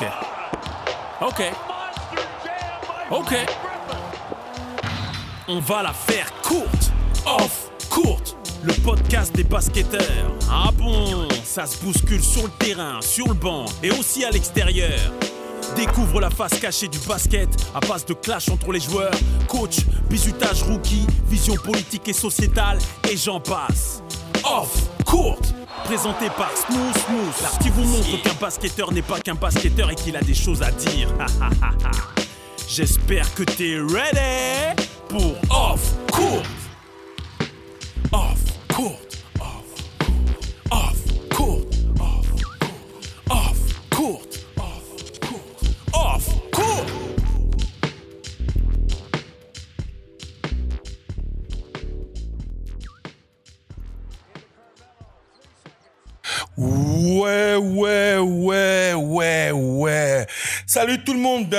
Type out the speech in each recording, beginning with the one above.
Ok. Ok. On va la faire courte. Off, courte. Le podcast des basketteurs. Ah bon, ça se bouscule sur le terrain, sur le banc et aussi à l'extérieur. Découvre la face cachée du basket à base de clash entre les joueurs, coach, bisutage rookie, vision politique et sociétale, et j'en passe. Off, présenté par Smooth Smooth, qui vous montre qu'un basketteur n'est pas qu'un basketteur et qu'il a des choses à dire. J'espère que t'es ready pour Off, courte. Off, courte,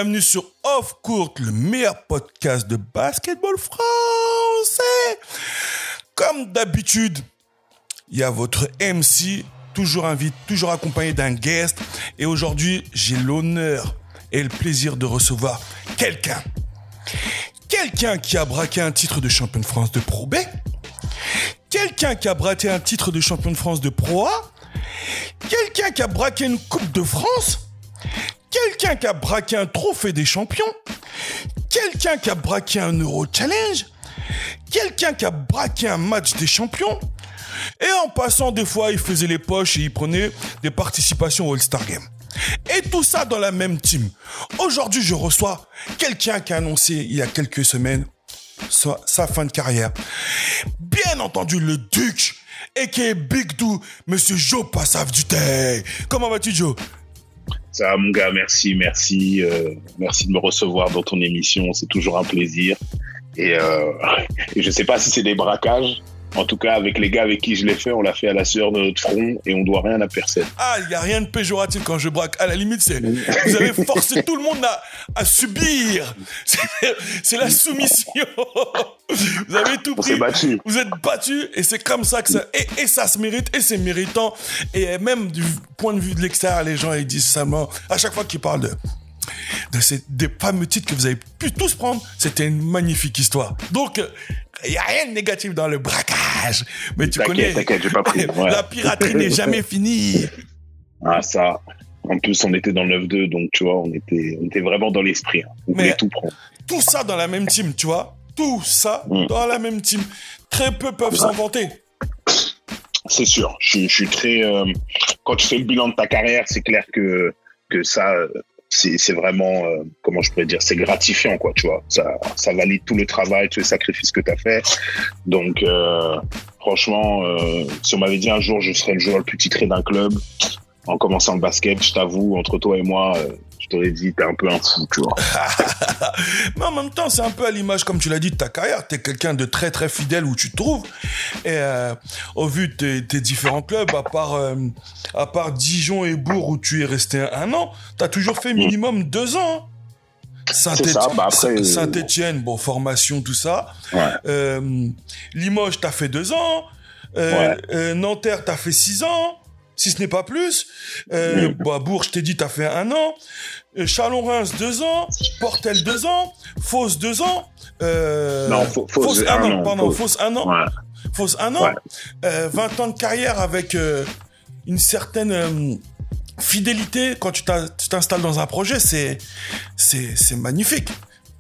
bienvenue sur Off Court, le meilleur podcast de basketball français. Comme d'habitude, il y a votre MC, toujours invité, toujours accompagné d'un guest. Et aujourd'hui, j'ai l'honneur et le plaisir de recevoir quelqu'un. Quelqu'un qui a braqué un titre de champion de France de Pro B. Quelqu'un qui a braqué un titre de champion de France de Pro A. Quelqu'un qui a braqué une Coupe de France Quelqu'un qui a braqué un trophée des champions Quelqu'un qui a braqué un Euro Challenge Quelqu'un qui a braqué un match des champions Et en passant des fois, il faisait les poches et il prenait des participations au All-Star Game. Et tout ça dans la même team. Aujourd'hui, je reçois quelqu'un qui a annoncé il y a quelques semaines sa, fin de carrière. Bien entendu, le Duc et qui Big Do, Monsieur Joe Passav du Comment vas-tu, Joe? Ça mon gars, merci, merci. euh, merci de me recevoir dans ton émission. C'est toujours un plaisir. Et, euh, et je sais pas si c'est des braquages. En tout cas, avec les gars avec qui je l'ai fait, on l'a fait à la sueur de notre front et on doit rien à personne. Ah, il n'y a rien de péjoratif quand je braque. À la limite, c'est vous avez forcé tout le monde à, à subir. C'est- la soumission. Vous avez tout On pris. s'est battu. Vous êtes battu et c'est comme ça que ça. Et, et ça se mérite et c'est méritant. Et même du point de vue de l'extérieur, les gens ils disent ça. moi, À chaque fois qu'ils parlent de, de ces, des fameux titres que vous avez pu tous prendre, c'était une magnifique histoire. Donc, il n'y a rien de négatif dans le braquage. Mais tu connais. t'inquiète, j'ai pas pris. Ouais. La piraterie n'est jamais finie. Ah, ça. En plus, on était dans le 9-2, donc tu vois, on était, on était vraiment dans l'esprit. hein. On Mais- voulait tout prendre. Tout ça dans la même team, tu vois. Tout ça Mm. dans la même team. Très peu peuvent s'inventer. C'est sûr. Je, suis- je suis très. euh, quand tu fais le bilan de ta carrière, c'est clair que que ça, euh, c'est vraiment, euh, comment je pourrais dire, c'est gratifiant, quoi. Tu vois, ça ça valide tout le travail, tous les sacrifices que tu as fait. Donc, euh, franchement, euh, si on m'avait dit un jour je serais le joueur le plus titré d'un club en commençant le basket, je t'avoue, entre toi et moi, je t'aurais dit t'es un peu un fou, tu vois. Mais en même temps, c'est un peu à l'image, comme tu l'as dit, de ta carrière. Tu es quelqu'un de très très fidèle où tu te trouves. Et euh, au vu de tes, tes différents clubs, à part, euh, à part Dijon et Bourg où tu es resté un, un an, tu as toujours fait minimum deux ans. hein. Bah euh, Saint-Etienne, bon, formation, tout ça. Ouais. Limoges, t'as fait deux ans. Euh, Nanterre, t'as fait six ans, si ce n'est pas plus. Euh, bah, Bourg, je t'ai dit, t'as fait un an. Euh, Chalon-Reims, deux ans. Portel, deux ans. Fausse, deux ans. Euh, Non, Fau- Fausse, un, an. Pardon, Fausse. Un an. Fausse, un an. Ouais. Euh, 20 ans de carrière avec euh, une certaine euh, fidélité quand tu t'installes dans un projet, c'est magnifique.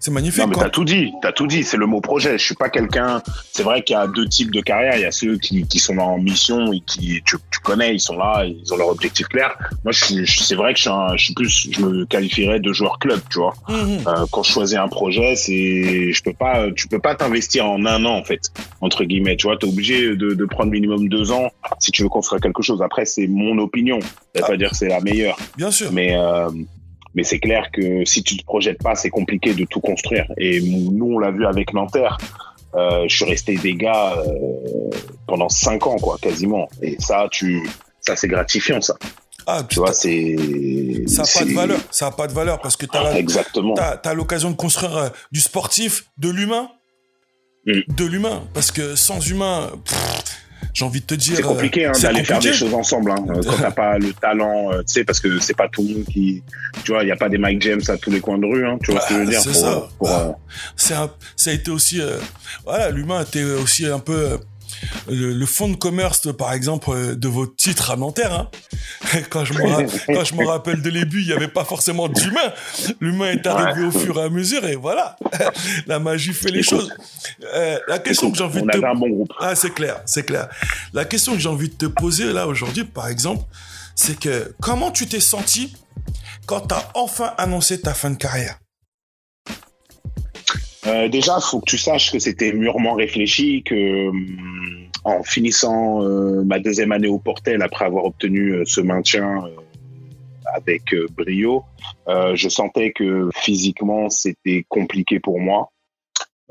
C'est magnifique. Non, mais t'as tout dit, t'as tout dit, c'est le mot projet. Je suis pas quelqu'un. C'est vrai qu'il y a deux types de carrière. Il y a ceux qui, qui sont en mission et qui, tu, tu connais, ils sont là, ils ont leur objectif clair. Moi, je je- c'est vrai que je suis, un- je suis plus, je me qualifierais de joueur club, tu vois. Mhm. Euh, quand je choisis un projet, c'est, je peux pas, tu peux pas t'investir en un an, en fait, entre guillemets. Tu vois, t'es obligé de, de prendre minimum deux ans si tu veux construire quelque chose. Après, c'est mon opinion. Veut Ah. pas dire que c'est la meilleure. Bien sûr. Mais, euh, mais c'est clair que si tu te projettes pas, c'est compliqué de tout construire. Et nous, on l'a vu avec Nanterre. Euh, je suis resté des gars euh, pendant cinq ans, quoi, quasiment. Et ça, tu, ça c'est gratifiant, ça. Ah, Tu vois, c'est. ça n'a pas de valeur. Ça n'a pas de valeur parce que tu as Exactement. T'as, l'occasion de construire euh, du sportif, de l'humain. Mm. De l'humain. Parce que sans humain, pff, j'ai envie de te dire. C'est compliqué hein, c'est d'aller faire des choses ensemble. Hein, euh, quand t'as pas le talent, euh, tu sais, parce que c'est pas tout le monde qui. Tu vois, il y a pas des Mike James à tous les coins de rue. Hein, tu vois ce que je veux Bah, dire c'est ça. pour, Bah, euh, un- ça a été aussi euh, voilà l'humain était aussi un peu euh, le, le fond de commerce par exemple euh, de vos titres à Nanterre hein. quand je me quand je me rappelle de début il y avait pas forcément d'humain l'humain est arrivé au fur et à mesure et voilà la magie fait les choses Euh, la question écoute, que j'ai envie on de te avait un bon groupe. ah, c'est clair, c'est clair. La question que j'ai envie de te poser là aujourd'hui, par exemple, c'est que comment tu t'es senti quand t'as enfin annoncé ta fin de carrière? Euh, déjà, faut que tu saches que c'était mûrement réfléchi, que hum, en finissant euh, ma deuxième année au Portel, après avoir obtenu euh, ce maintien euh, avec euh, brio, euh, je sentais que physiquement c'était compliqué pour moi.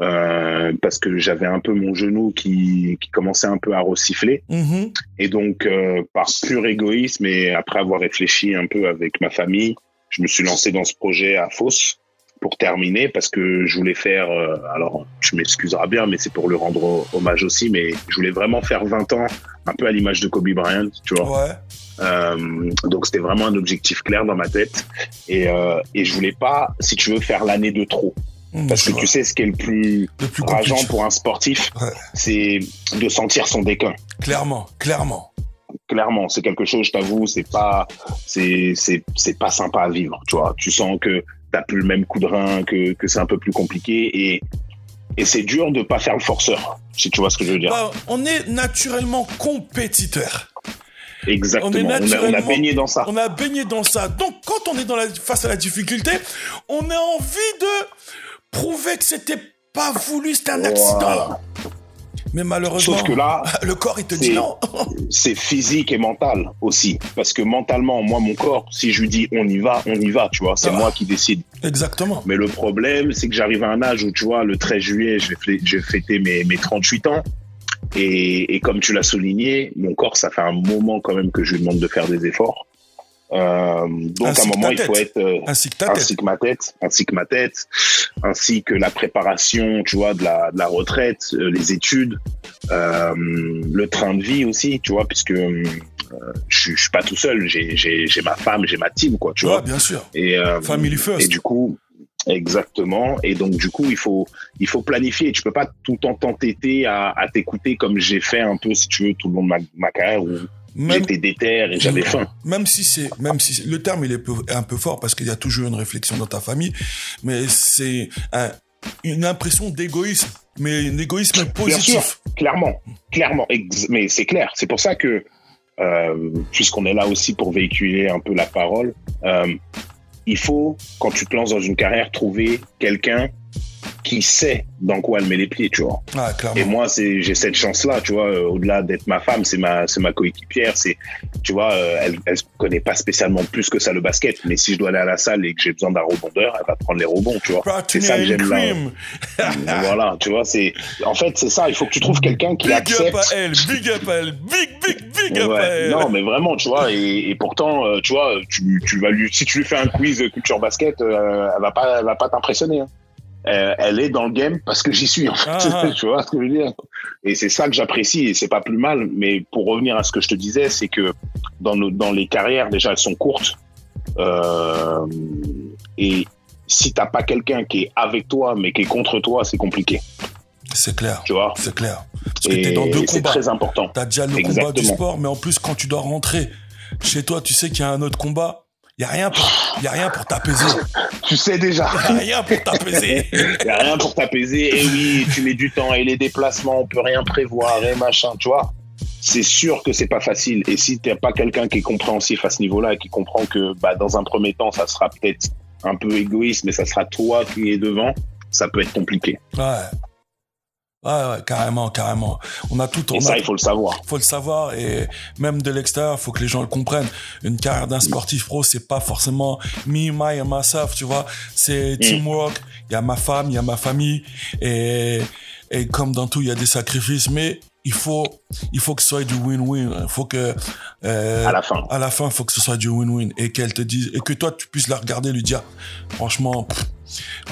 euh, parce que j'avais un peu mon genou qui, qui commençait un peu à ressifler. Mhm. Et donc, euh, par pur égoïsme et après avoir réfléchi un peu avec ma famille, je me suis lancé dans ce projet à Fos pour terminer parce que je voulais faire, euh, alors tu m'excuseras bien, mais c'est pour le rendre ho- hommage aussi, mais je voulais vraiment faire 20 ans, un peu à l'image de Kobe Bryant, tu vois. Ouais. Euh, donc c'était vraiment un objectif clair dans ma tête et, euh, et je voulais pas, si tu veux, faire l'année de trop. Mhm, Parce que tu sais ce qui est le plus le plus rageant compliqué. pour un sportif, Ouais. c'est de sentir son déclin Clairement, clairement. clairement, c'est quelque chose, je t'avoue, c'est pas, c'est, c'est, c'est pas sympa à vivre, tu vois. Tu sens que t'as plus le même coup de rein, que, que c'est un peu plus compliqué et, et c'est dur de pas faire le forceur, si tu vois ce que je veux dire. Bah, on est naturellement compétiteur. Exactement. on est On a, on a naturellement- baigné dans ça. On a baigné dans ça. Donc, quand on est dans la, face à la difficulté, on a envie de prouver que c'était pas voulu, c'était un accident. Mais malheureusement, Sauf que là, le corps, il te dit c'est- non. c'est physique et mental aussi. Parce que mentalement, moi, mon corps, si je lui dis on y va, on y va, tu vois. C'est Ah. moi qui décide. Exactement. Mais le problème, c'est que j'arrive à un âge où, tu vois, le 13 juillet, je vais, fê- je vais fêter mes, mes 38 ans. Et, et comme tu l'as souligné, mon corps, ça fait un moment quand même que je lui demande de faire des efforts. Euh, donc, à un moment, il faut être euh, Ainsi que ta tête. ainsi que ma tête, ainsi que ma tête, ainsi que la préparation, tu vois, de la, de la retraite, euh, les études, euh, le train de vie aussi, tu vois, puisque euh, je, suis- je suis pas tout seul, j'ai, ma femme, j'ai ma team, quoi, tu Ouais, vois. bien sûr. Et, euh, Family first. et du coup, exactement. Et donc, du coup, il faut, il faut planifier. Tu peux pas tout le temps t'entêter à, à t'écouter comme j'ai fait un peu, si tu veux, tout le long de ma, ma carrière où Même, j'étais déter et j'avais faim. même si c'est, même si le terme il est peu- un peu fort parce qu'il y a toujours une réflexion dans ta famille, mais c'est un- une impression d'égoïsme, mais un égoïsme Bien positif. sûr, clairement, clairement. Mais c'est clair. C'est pour ça que, euh, puisqu'on est là aussi pour véhiculer un peu la parole, euh, il faut, quand tu te lances dans une carrière, trouver quelqu'un qui sait dans quoi elle met les pieds, tu vois. Ah. Et moi, c'est, j'ai cette chance-là, tu vois, euh, au-delà d'être ma femme, c'est ma, c'est ma coéquipière, c'est, tu vois, euh, elle, elle connaît pas spécialement plus que ça le basket, mais si je dois aller à la salle et que j'ai besoin d'un rebondeur, elle va prendre les rebonds, tu vois. C'est ça que j'aime là. voilà, tu vois, c'est, en fait, c'est ça, il faut que tu trouves quelqu'un qui Big accepte. up à elle, big up à elle, big, big, big up Ouais, à elle. non, mais vraiment, tu vois, et, et pourtant, euh, tu vois, tu, tu vas lui, si tu lui fais un quiz culture basket, euh, elle va pas, elle va pas t'impressionner. hein. Euh, elle est dans le game parce que j'y suis, en fait. Ah, ah. tu vois ce que je veux dire? Et c'est ça que j'apprécie, et c'est pas plus mal. Mais pour revenir à ce que je te disais, c'est que dans, nos, dans les carrières, déjà, elles sont courtes. Euh, et si t'as pas quelqu'un qui est avec toi, mais qui est contre toi, c'est compliqué. C'est clair, Tu vois? C'est clair. Parce que t'es dans deux c'est combats. très important. T'as déjà le combat du sport, mais en plus, quand tu dois rentrer chez toi, tu sais qu'il y a un autre combat. Il y a rien pour, y a rien pour t'apaiser. Tu sais déjà. Y a rien pour t'apaiser. Il n'y a rien pour t'apaiser. Et oui, tu mets du temps et les déplacements, on peut rien prévoir et machin, tu vois. C'est sûr que c'est pas facile. Et si t'as pas quelqu'un qui est compréhensif à ce niveau-là et qui comprend que, bah, dans un premier temps, ça sera peut-être un peu égoïste, mais ça sera toi qui es devant, ça peut être compliqué. Ouais. Ouais, ouais, carrément, carrément. On a tout, Et on ça, a, il faut le savoir. faut le savoir et même de l'extérieur, faut que les gens le comprennent. Une carrière d'un sportif pro, c'est pas forcément me, my and myself, tu vois. C'est Mm. teamwork. Il y a ma femme, il y a ma famille et et comme dans tout, il y a des sacrifices, mais il faut il faut que ce soit du win-win. Il faut que euh, À la fin. à la fin, faut que ce soit du win-win et qu'elle te dise et que toi tu puisses la regarder et lui dire franchement, pff,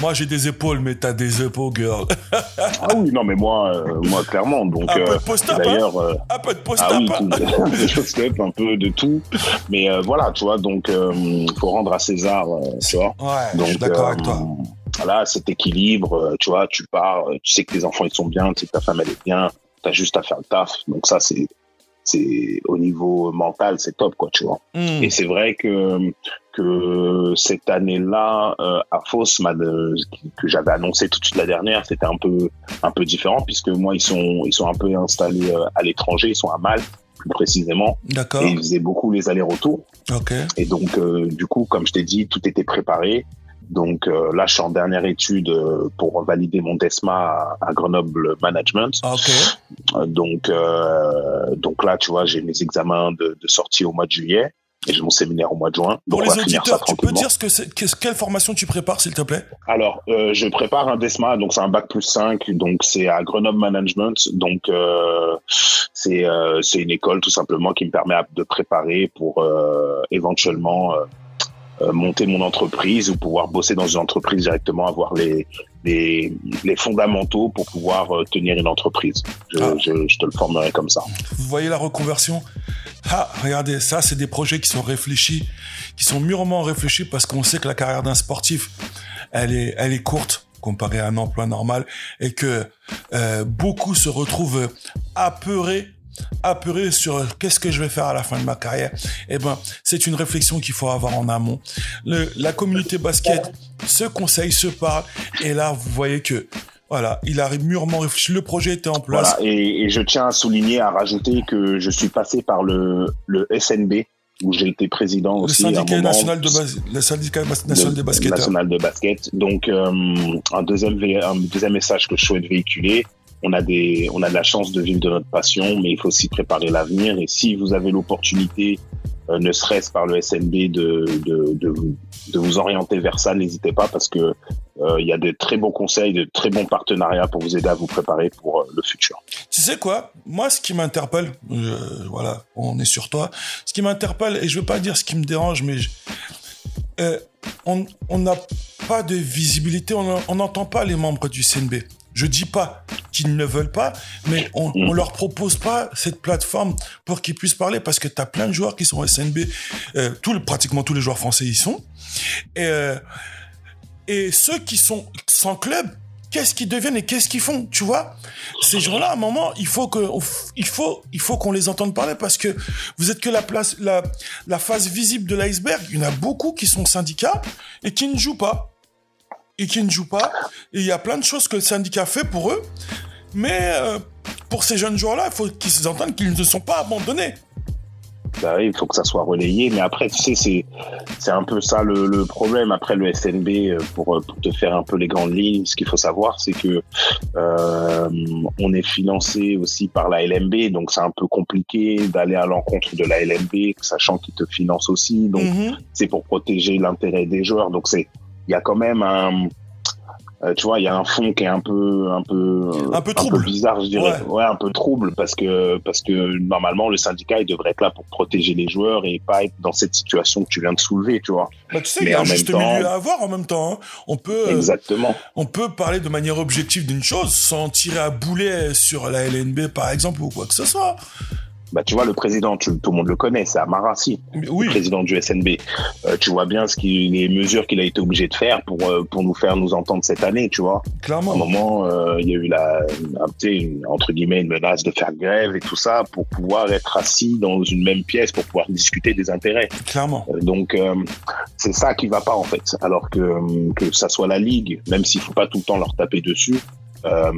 Moi, j'ai des épaules, mais t'as des épaules, girl. ah oui, non, mais moi, euh, moi clairement. Donc, un peu de post-up, d'ailleurs, hein un peu de post-up. Ah oui, hein tout, des post-up, un peu de tout. Mais euh, voilà, tu vois, donc, il faut rendre à César, tu vois. Ouais, donc, je suis d'accord avec toi. Voilà, cet équilibre, tu vois, tu pars, tu sais que tes enfants, ils sont bien, tu sais que ta femme, elle est bien, t'as juste à faire le taf. Donc ça, c'est c'est au niveau mental, c'est top, quoi, tu vois. Hmm. Et c'est vrai que que cette année-là, euh, à Fos, que j'avais annoncé tout de suite la dernière, c'était un peu un peu différent puisque moi ils sont ils sont un peu installés euh, à l'étranger, ils sont à Malte plus précisément. D'accord. Et ils faisaient beaucoup les allers-retours. Ok. Et donc euh, du coup, comme je t'ai dit, tout était préparé. Donc euh, là, je suis en dernière étude euh, pour valider mon DESMA à, à Grenoble Management. Ok. Euh, Donc, euh, donc là, tu vois, j'ai mes examens de, de sortie au mois de juillet et j'ai mon séminaire au mois de juin. Pour Donc, les auditeurs, tu peux dire ce que c'est, quelle formation tu prépares, s'il te plaît? Alors, euh, je prépare un DESMA, donc c'est un bac plus 5, donc c'est à Grenoble Management, donc euh, c'est euh, c'est une école tout simplement qui me permet de préparer pour euh, éventuellement euh, euh, monter mon entreprise ou pouvoir bosser dans une entreprise directement, avoir les les, les fondamentaux pour pouvoir euh, tenir une entreprise. Je, Ah. je, je te le formerai comme ça. Vous voyez la reconversion? Ah, regardez, ça, c'est des projets qui sont réfléchis, qui sont mûrement réfléchis parce qu'on sait que la carrière d'un sportif, elle est, elle est courte comparée à un emploi normal et que euh, beaucoup se retrouvent apeurés apeurés sur euh, qu'est-ce que je vais faire à la fin de ma carrière. Eh ben, c'est une réflexion qu'il faut avoir en amont. Le, la communauté basket se conseille, se parle, et là, vous voyez que voilà, il a mûrement réfléchi. Le projet était en place. Voilà. Et, et je tiens à souligner, à rajouter que je suis passé par le, le SNB où j'ai été président Le aussi. syndicat national de le syndicat national des basketteurs. national de basket. Donc euh, un deuxième un deuxième message que je souhaite véhiculer. On a des on a de la chance de vivre de notre passion, mais il faut aussi préparer l'avenir. Et si vous avez l'opportunité, euh, ne serait-ce par le SNB, de de, de vous orienter vers ça, n'hésitez pas parce que euh, il y a de très bons conseils, de très bons partenariats pour vous aider à vous préparer pour euh, le futur. Tu sais quoi? Moi, ce qui m'interpelle, voilà, on est sur toi. Ce qui m'interpelle, et je veux pas dire ce qui me dérange, mais on n'a pas de visibilité, on n'entend pas les membres du CNB. Je dis pas qu'ils ne veulent pas, mais on, on leur propose pas cette plateforme pour qu'ils puissent parler parce que tu as plein de joueurs qui sont au SNB, euh, tout, pratiquement tous les joueurs français y sont. Et, euh, et ceux qui sont sans club, qu'est-ce qu'ils deviennent et qu'est-ce qu'ils font, tu vois? Ces gens-là, à un moment, il faut que, il faut, il faut qu'on les entende parler parce que vous êtes que la place, la, la face visible de l'iceberg. Il y en a beaucoup qui sont syndicats et qui ne jouent pas et qui ne jouent pas. Et il y a plein de choses que le syndicat fait pour eux, mais euh, pour ces jeunes joueurs-là, il faut qu'ils entendent qu'ils ne sont pas abandonnés. Bah oui, il faut que ça soit relayé. Mais après, tu sais, c'est, c'est un peu ça le, le problème. Après, le SNB, euh, pour, euh, pour te faire un peu les grandes lignes, ce qu'il faut savoir, c'est que euh, on est financé aussi par la LMB. Donc, c'est un peu compliqué d'aller à l'encontre de la LMB, sachant qu'ils te financent aussi. Donc, Mhm. c'est pour protéger l'intérêt des joueurs. Donc, c'est, il y a quand même un, euh, tu vois, il y a un fond qui est un peu, un peu, Un peu trouble. bizarre, je dirais. Ouais. Ouais. un peu trouble parce que, parce que normalement, le syndicat, il devrait être là pour protéger les joueurs et pas être dans cette situation que tu viens de soulever, tu vois. Bah, tu sais, il y a un juste temps- milieu à avoir en même temps. hein. On peut, euh, Exactement. on peut parler de manière objective d'une chose sans tirer à boulet sur la LNB, par exemple, ou quoi que ce soit. Bah, tu vois, le président, tu- tout le monde le connaît, c'est Amarassi, oui, le président du SNB. Euh, tu vois bien ce qui, les mesures qu'il a été obligé de faire pour, euh, pour nous faire nous entendre cette année, tu vois. À un clairement. moment, euh, il y a eu la, un, une- entre guillemets, une menace de faire grève et tout ça pour pouvoir être assis dans une même pièce pour pouvoir discuter des intérêts. Clairement. Euh, Donc euh, c'est ça qui va pas en fait. Alors que euh, que ça soit la ligue, même s'il faut pas tout le temps leur taper dessus, euh,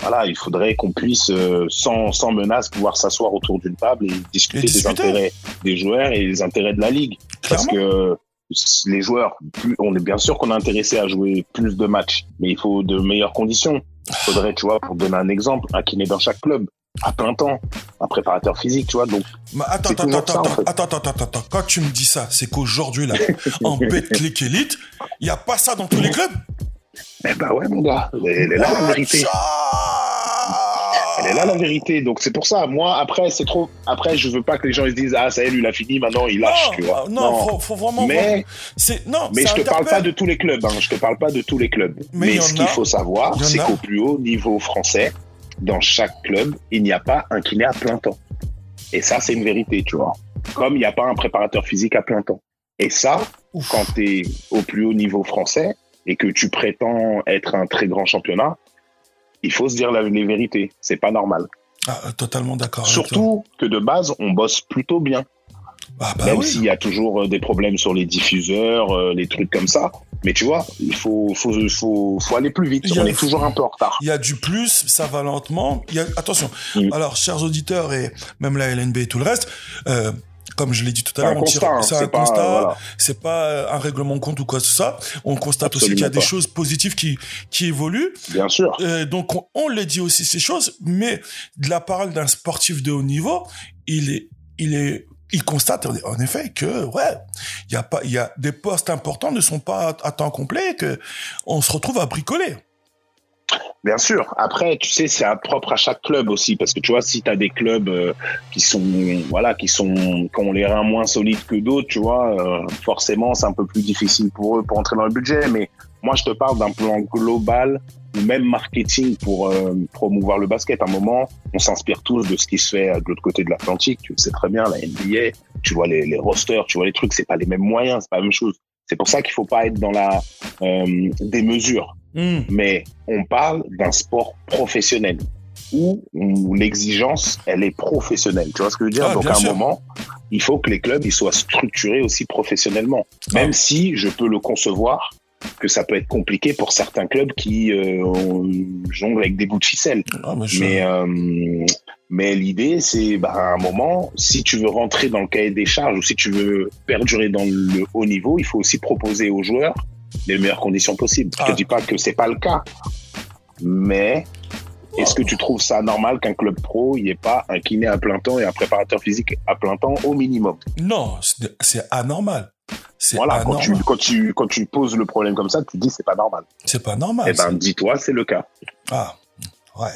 voilà, il faudrait qu'on puisse euh, sans sans menace pouvoir s'asseoir autour d'une table et discuter, Et discuter. des intérêts des joueurs et des intérêts de la ligue. Parce que les joueurs, plus, on est bien sûr qu'on est intéressé à jouer plus de matchs, mais il faut de meilleures conditions. Il faudrait, tu vois, pour donner un exemple, un kiné dans chaque club à plein temps, un préparateur physique, tu vois. Donc Mais attends, attends, attends, ça, en attends, fait. attends, attends, attends, attends. Quand tu me dis ça, c'est qu'aujourd'hui, là, en Betclic Elite, il n'y a pas ça dans tous les clubs? Eh ben ouais, mon gars, elle est là la vérité. Elle est là la vérité. Donc c'est pour ça. Moi, après, c'est trop. Après, je veux pas que les gens ils se disent ah ça y est, lui il a fini, maintenant il lâche. Non, tu vois. ah, non, Faut, faut vraiment. Mais, c'est non. mais je te parle pas de tous les clubs. Hein. Je te parle pas de tous les clubs. Mais ce qu'il faut savoir, c'est qu'au plus haut niveau français, dans chaque club, il n'y a pas un kiné à plein temps. Et ça, c'est une vérité, tu vois. Comme il n'y a pas un préparateur physique à plein temps. Et ça, Ouf. quand tu es au plus haut niveau français et que tu prétends être un très grand championnat, il faut se dire la- les vérités. C'est pas normal. Ah, euh, totalement d'accord. Surtout que de base, on bosse plutôt bien. Ah, bah même oui. s'il y a toujours euh, des problèmes sur les diffuseurs, euh, les trucs comme ça. Mais tu vois, il faut, faut, faut, faut aller plus vite. Il On est toujours un peu en retard. Il y a du plus, ça va lentement. Il y a, attention. Mm. Alors, chers auditeurs et même la LNB et tout le reste, euh, comme je l'ai dit tout à l'heure, on tire- hein. c'est un pas, constat. voilà. C'est pas euh, un règlement de compte ou quoi que ce soit. On constate aussi qu'il y a des choses positives qui, qui évoluent. Bien sûr. Euh, donc, on, on le dit aussi ces choses, mais de la parole d'un sportif de haut niveau, il est, il est, il constate en effet que ouais, il y a pas, il y a des postes importants ne sont pas à, à temps complet, et que on se retrouve à bricoler. Bien sûr. Après, tu sais, c'est propre à chaque club aussi, parce que tu vois, si tu as des clubs euh, qui sont, voilà, qui sont, qui ont les reins moins solides que d'autres, tu vois, euh, forcément, c'est un peu plus difficile pour eux pour entrer dans le budget. Mais moi, je te parle d'un plan global ou même marketing pour euh, promouvoir le basket. À un moment, on s'inspire tous de ce qui se fait de l'autre côté de l'Atlantique. Tu le sais très bien, la NBA, tu vois les, les rosters, tu vois les trucs, c'est pas les mêmes moyens, c'est pas la même chose. C'est pour ça qu'il faut pas être dans la euh, des mesures Hmm. mais on parle d'un sport professionnel où, où l'exigence, elle est professionnelle. Tu vois ce que je veux dire? Ah, Donc à un sûr. moment, il faut que les clubs ils soient structurés aussi professionnellement. Même Ah. si je peux le concevoir que ça peut être compliqué pour certains clubs qui euh, jonglent avec des bouts de ficelle. Ah, mais je- Mais, euh, mais l'idée, c'est bah, à un moment, si tu veux rentrer dans le cahier des charges ou si tu veux perdurer dans le haut niveau, il faut aussi proposer aux joueurs les meilleures conditions possibles. Je Ah. te dis pas que c'est pas le cas, mais est-ce que tu trouves ça normal qu'un club pro, il n'y ait pas un kiné à plein temps et un préparateur physique à plein temps au minimum? Non, c'est anormal. Voilà, quand tu, quand, tu, quand tu poses le problème comme ça, tu dis c'est pas normal. C'est pas normal. Eh ben, dis-toi, c'est le cas. Ah, ouais.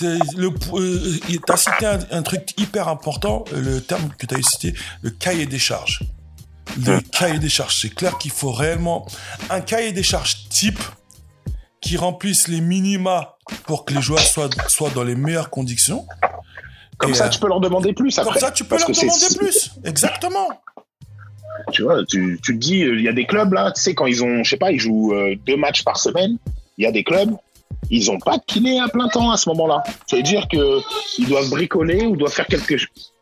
Le, euh, tu as cité un, un truc hyper important, euh, le terme que tu as cité, le cahier des charges. Le cahier des charges. C'est clair qu'il faut réellement un cahier des charges type qui remplisse les minima pour que les joueurs soient, soient dans les meilleures conditions. Comme Et, ça, euh, tu peux leur demander plus après. Comme ça, tu peux leur demander plus. Exactement. Tu vois, tu, tu te dis, euh, il y a des clubs là, tu sais, quand ils ont, je sais pas, ils jouent euh, deux matchs par semaine, il y a des clubs, ils ont pas de kiné à plein temps à ce moment-là. Ça veut dire que ils doivent bricoler ou doivent faire quelque chose.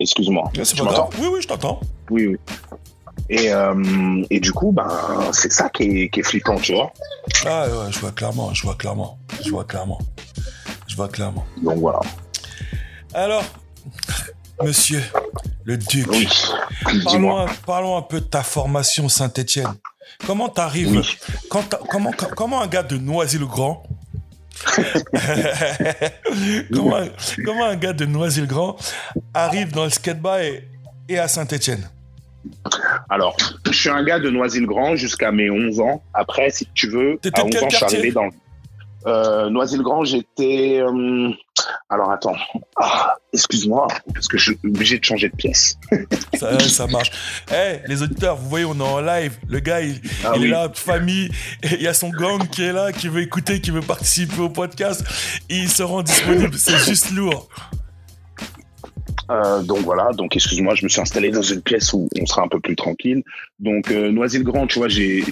Excuse-moi. Tu m'entends? grave. Oui, oui, je t'entends. Oui, oui. Et, euh, et du coup, ben, c'est ça qui est, qui est flippant, tu vois. Ah ouais, je vois clairement, je vois clairement, je vois clairement, je vois clairement. Donc voilà. Alors, monsieur le duc, Oui. parlons un, parlons un peu de ta formation Saint-Étienne. Comment t'arrives Oui. comment, comment un gars de Noisy-le-Grand comment, un- comment un gars de Noisy-le-Grand arrive dans le skateboard et, et à Saint-Étienne? Alors, je suis un gars de Noisy-le-Grand jusqu'à mes 11 ans. Après, si tu veux, à de 11 quel ans, je suis arrivé dans... Euh, Noisy-le-Grand, j'étais... euh, Alors, attends. Ah, excuse-moi, parce que je suis obligé de changer de pièce. ça, ça marche. Eh, les auditeurs, vous voyez, on est en live. Le gars, il, Ah il oui. est là, famille. Il y a son gang qui est là, qui veut écouter, qui veut participer au podcast. Et il se rend disponible. C'est juste lourd. Euh, donc voilà, donc excuse-moi, je me suis installé dans une pièce où on sera un peu plus tranquille. Donc euh, Noisy-le-Grand, tu vois, j'ai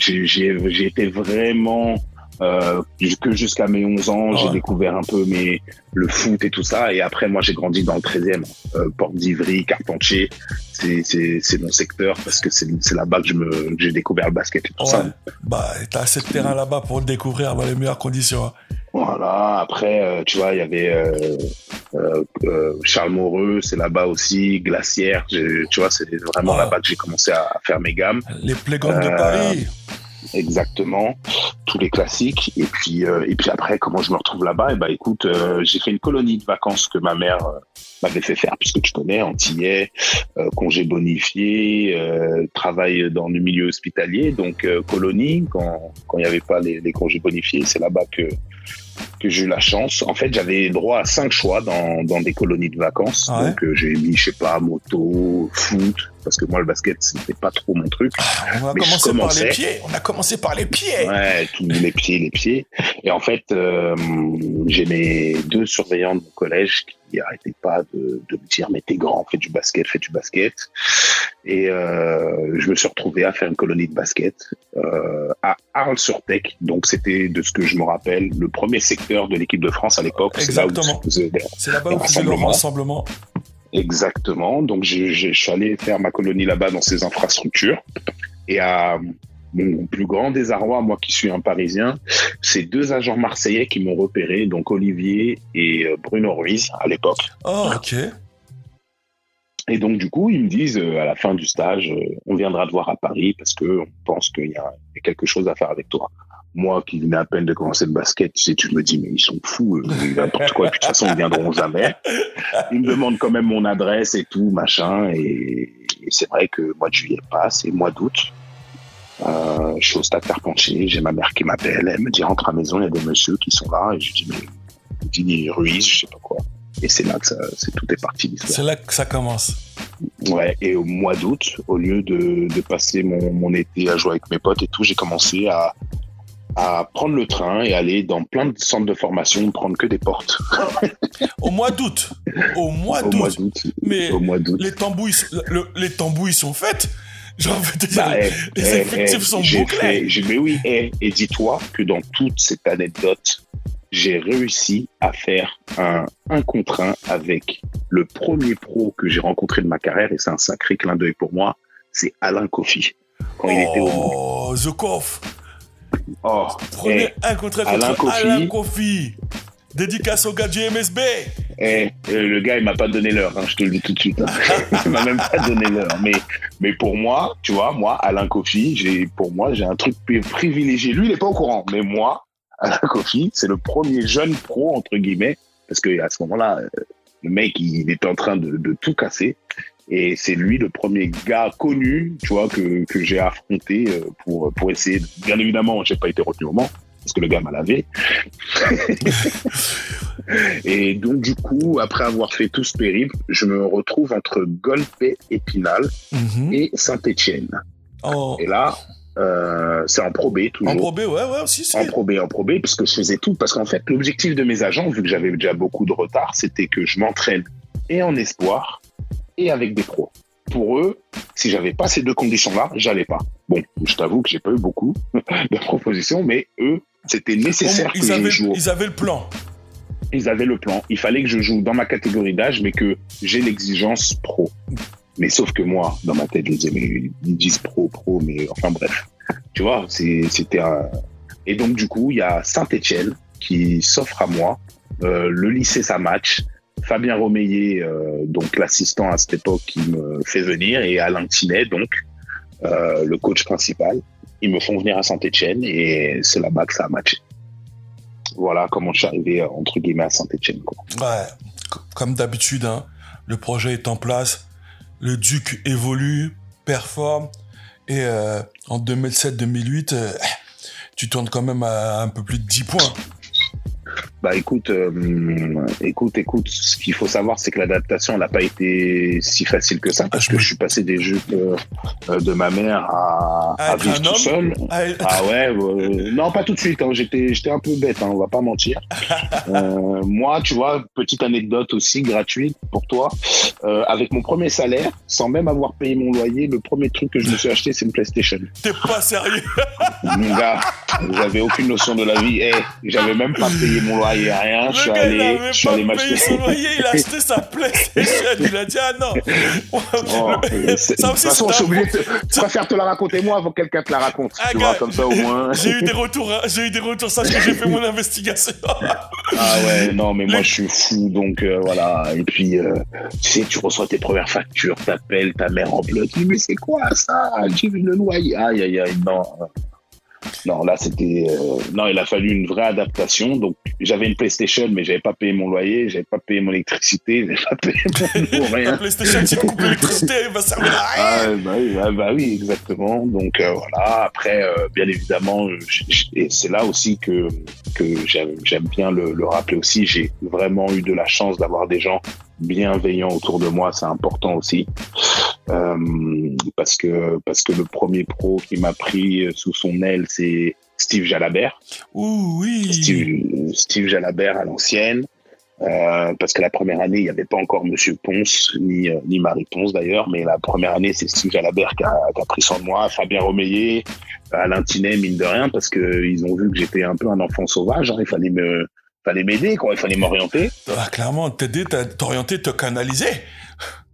été vraiment euh, que jusqu'à mes 11 ans, j'ai Ouais. découvert un peu mes le foot et tout ça. Et après, moi, j'ai grandi dans le 13e, euh, Porte d'Ivry, Carpentier. C'est mon secteur parce que c'est là-bas que j'ai découvert le basket et tout ça. Ouais. Bah, t'as assez de terrain là-bas pour le découvrir dans les meilleures conditions. hein. Voilà. Après, euh, tu vois, il y avait euh, euh, Charles Moreux, c'est là-bas aussi, Glacière. Tu vois, c'est vraiment là-bas que j'ai commencé à faire mes gammes. Les playgrounds de Paris. Exactement, tous les classiques. Et puis, euh, et puis après, comment je me retrouve là-bas? Eh ben, écoute, euh, j'ai fait une colonie de vacances que ma mère euh, m'avait fait faire, puisque tu connais, antillais, euh, congé bonifié, euh, travail dans le milieu hospitalier, donc colonie quand quand il n'y avait pas les, les congés bonifiés, c'est là-bas que que j'ai eu la chance. En fait, j'avais droit à cinq choix dans, dans des colonies de vacances. Ah ouais Donc, euh, j'ai mis, je sais pas, moto, foot, parce que moi, le basket, c'était pas trop mon truc. On a Mais je commencé par les pieds. On a commencé par les pieds. Ouais, tous les pieds, les pieds. Et en fait, euh, j'ai mes deux surveillants de mon collège qui arrêtaient pas de, de me dire mais t'es grand, fais du basket, fais du basket. Et euh, je me suis retrouvé à faire une colonie de basket à Arles-sur-Tech. Donc c'était de ce que je me rappelle le premier secteur de l'équipe de France à l'époque. Exactement. faisait C'est là-bas où faisiez le Rassemblement. Exactement. Donc, je suis allé faire ma colonie là-bas dans ces infrastructures. Et à mon plus grand désarroi, moi qui suis un Parisien, c'est deux agents marseillais qui m'ont repéré, donc Olivier et euh, Bruno Ruiz à l'époque. Oh, ok. Et donc, du coup, ils me disent euh, à la fin du stage, euh, on viendra te voir à Paris parce que on pense qu'il y a quelque chose à faire avec toi. Moi, qui venais à peine de commencer le basket, tu sais, tu me dis, mais ils sont fous, euh, n'importe quoi. Et puis, de toute façon, ils viendront jamais. Ils me demandent quand même mon adresse et tout, machin. Et, et c'est vrai que mois de juillet passe et mois d'août, euh, je suis au stade Carpentier, j'ai ma mère qui m'appelle, elle me dit, rentre à la maison, il y a des messieurs qui sont là. Et je dis, mais, il dit Ruiz, je sais pas quoi. Et c'est là que ça, c'est tout est parti. C'est là que ça commence. Ouais, et au mois d'août, au lieu de, de passer mon, mon été à jouer avec mes potes et tout, j'ai commencé à, à prendre le train et aller dans plein de centres de formation, prendre que des portes Au mois d'août. Au mois d'août. Mais Au mois d'août. les tambouilles, le- les tambouilles sont faites. Dire, Bah, eh, les eh, effectifs eh, sont j'ai bouclés. fait- mais oui, eh, et dis-toi que dans toute cette anecdote, j'ai réussi à faire un, un contre un avec le premier pro que j'ai rencontré de ma carrière, et c'est un sacré clin d'œil pour moi, c'est Alain Kofi. Quand il était au Oh, The Coff. Oh, Prenez eh, un contre Alain contre Kofi. Alain Kofi. Dédicace au gars du MSB. Eh, euh, le gars, il m'a pas donné l'heure, hein, je te le dis tout de suite. hein. il m'a même pas donné l'heure. Mais, mais pour moi, tu vois, moi, Alain Kofi, j'ai, pour moi, j'ai un truc pri- privilégié. Lui, il est pas au courant, mais moi, Alain Kofi, c'est le premier jeune pro entre guillemets, parce que à ce moment-là, euh, le mec, il était en train de, de tout casser. Et c'est lui le premier gars connu, tu vois, que, que j'ai affronté euh, pour, pour essayer. de- Bien évidemment, j'ai pas été retenu au Mans, parce que le gars m'a lavé. Et donc, du coup, après avoir fait tout ce périple, je me retrouve entre Golpé, Épinal Mhm. et Saint-Étienne. En, Et là, euh, c'est en Pro B, toujours. en Pro B, ouais, ouais, aussi, En c'est. Pro B, en Pro B, puisque je faisais tout. Parce qu'en fait, l'objectif de mes agents, vu que j'avais déjà beaucoup de retard, c'était que je m'entraîne et en espoir et avec des pros. Pour eux, si j'avais pas ces deux conditions-là, j'allais pas. Bon, je t'avoue que j'ai pas eu beaucoup de propositions, mais eux, c'était nécessaire Bon, que ils, je avaient, joue. ils avaient le plan. Ils avaient le plan. Il fallait que je joue dans ma catégorie d'âge, mais que j'ai l'exigence pro. Mais sauf que moi, dans ma tête, je disais, mais ils disent pro, pro, mais enfin bref. Tu vois, c'était un. Et donc, du coup, il y a Saint-Etienne qui s'offre à moi, euh, le lycée ça match, Fabien Romeillet, euh, donc l'assistant à cette époque, qui me fait venir, et Alain Tinet, donc, euh, le coach principal. Ils me font venir à Saint-Etienne et c'est là-bas que ça a matché. Voilà comment je suis arrivé, euh, entre guillemets, à Saint-Etienne. Ouais, comme d'habitude, hein, le projet est en place, le Duc évolue, performe, et en 2007-2008, euh, tu tournes quand même à un peu plus de 10 points. Bah écoute, euh, écoute, écoute, ce qu'il faut savoir, c'est que l'adaptation n'a pas été si facile que ça, parce que je suis passé des jeux euh, de ma mère à, À vivre tout seul. Ah, Ah ouais, euh, non pas tout de suite. Hein, j'étais, j'étais un peu bête. Hein, on va pas mentir. Euh, moi, tu vois, petite anecdote aussi gratuite pour toi. Euh, avec mon premier salaire, sans même avoir payé mon loyer, le premier truc que je me suis acheté, c'est une PlayStation. T'es pas sérieux Mon gars, j'avais aucune notion de la vie. Eh, j'avais même pas payé mon loyer, rien. Je suis Le allé, avait je suis allé payé m'acheter. son loyer, il a acheté sa PlayStation. Il a dit, ah non. Oh, Le- c'est- ça de toute façon, je suis obligé de te, je préfère te la raconter moi avant que quelqu'un te la raconte. Ah, tu gars, vois, comme ça au moins. J'ai eu des retours, hein, j'ai eu des retours, sache que j'ai fait mon investigation. Ah ouais, non, mais moi je suis fou, donc euh, voilà. Et puis, euh, tu sais, tu reçois tes premières factures, t'appelles ta mère en bloc. Tu dis, mais c'est quoi ça? J'ai vu le loyer. Aïe, aïe, aïe, non. Non, là, c'était. euh, Non, il a fallu une vraie adaptation. Donc, j'avais une PlayStation, mais j'avais pas payé mon loyer, j'avais pas payé mon électricité, j'avais pas payé mon, mon La rien. PlayStation, si l'électricité, elle va servir à rien. Ah, bah, oui, ah, bah oui, exactement. Donc euh, voilà. Après, euh, bien évidemment, et c'est là aussi que que j'aime j'aime bien le, le rappeler aussi. J'ai vraiment eu de la chance d'avoir des gens bienveillants autour de moi. C'est important aussi Euh, parce que parce que le premier pro qui m'a pris sous son aile, c'est Steve Jalabert. Ouh, oui. Steve, Steve Jalabert à l'ancienne. Euh, parce que la première année, il n'y avait pas encore Monsieur Ponce, ni, euh, ni Marie Ponce d'ailleurs, mais la première année, c'est Steve Jalabert qui a, qui a pris soin de moi, Fabien Romeillet, Alain Tinet, mine de rien, parce que ils ont vu que j'étais un peu un enfant sauvage, hein, il fallait me fallait m'aider, quoi, il fallait m'orienter. Ah, clairement, t'aider, t'a- t'orienter, te canaliser.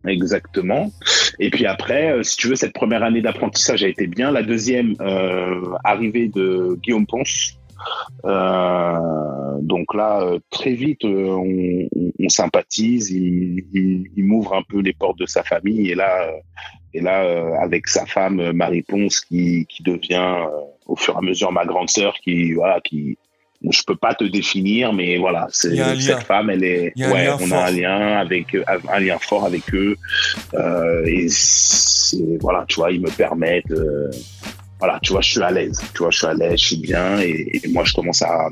Exactement. Et puis après, euh, si tu veux, cette première année d'apprentissage a été bien. La deuxième, euh, arrivée de Guillaume Ponce. Euh, donc là, euh, très vite, euh, on, on- on sympathise. Il, il- il m'ouvre un peu les portes de sa famille. Et là, euh, et là, euh, avec sa femme Marie Ponce, qui, qui devient euh, au fur et à mesure ma grande sœur, qui voilà, qui je peux pas te définir, mais voilà, c'est cette femme, elle est, ouais, on fort. a un lien avec eux, un lien fort avec eux. Euh, et voilà, tu vois, ils me permettent. euh, voilà, tu vois, je suis à l'aise. Tu vois, je suis à l'aise, je suis bien. Et, et moi, je commence à,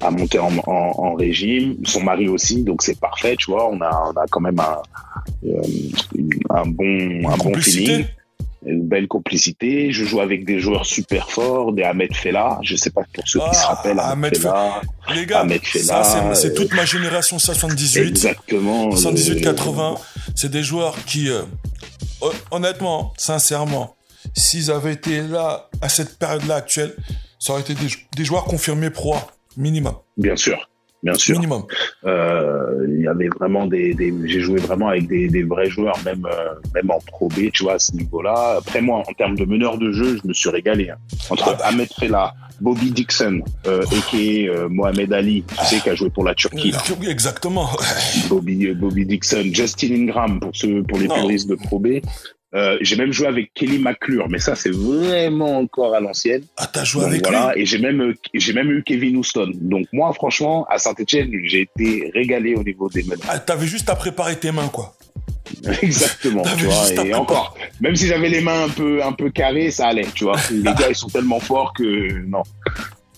à monter en, en, en régime. Son mari aussi, donc c'est parfait. Tu vois, on a, on a quand même un, euh, un bon, un bon feeling. Une belle complicité. Je joue avec des joueurs super forts, des Ahmed Fella. Je sais pas pour ceux qui Ah, se rappellent. Ahmed Fella. Les gars, Ahmed ça, Fella, c'est, euh, toute ma génération 78. Exactement. 78-80, c'est des joueurs qui, euh, hon- honnêtement, sincèrement, s'ils avaient été là à cette période-là actuelle, ça aurait été des, des joueurs confirmés pro minimum. Bien sûr. Bien sûr. Minimum. Euh, il y avait vraiment des, des j'ai joué vraiment avec des, des vrais joueurs même euh, même en Pro B tu vois à ce niveau-là après moi en termes de meneur de jeu je me suis régalé hein. entre Ah bah. Ahmed Fella Bobby Dixon euh, aka euh, Mohamed Ali tu sais qui a joué pour la Turquie là. Oui, Exactement. Bobby euh, Bobby Dixon Justin Ingram pour ceux pour les Non. puristes de Pro B Euh, j'ai même joué avec Kelly McClure mais ça c'est vraiment encore à l'ancienne Ah, t'as joué donc avec voilà, lui et j'ai même j'ai même eu Kevin Houston. Donc moi franchement à Saint-Etienne, j'ai été régalé au niveau des meneurs. ah, T'avais juste à préparer tes mains, quoi. Exactement, tu vois. Et encore, même si j'avais les mains un peu un peu carrées, ça allait, tu vois. Les gars, ils sont tellement forts que non.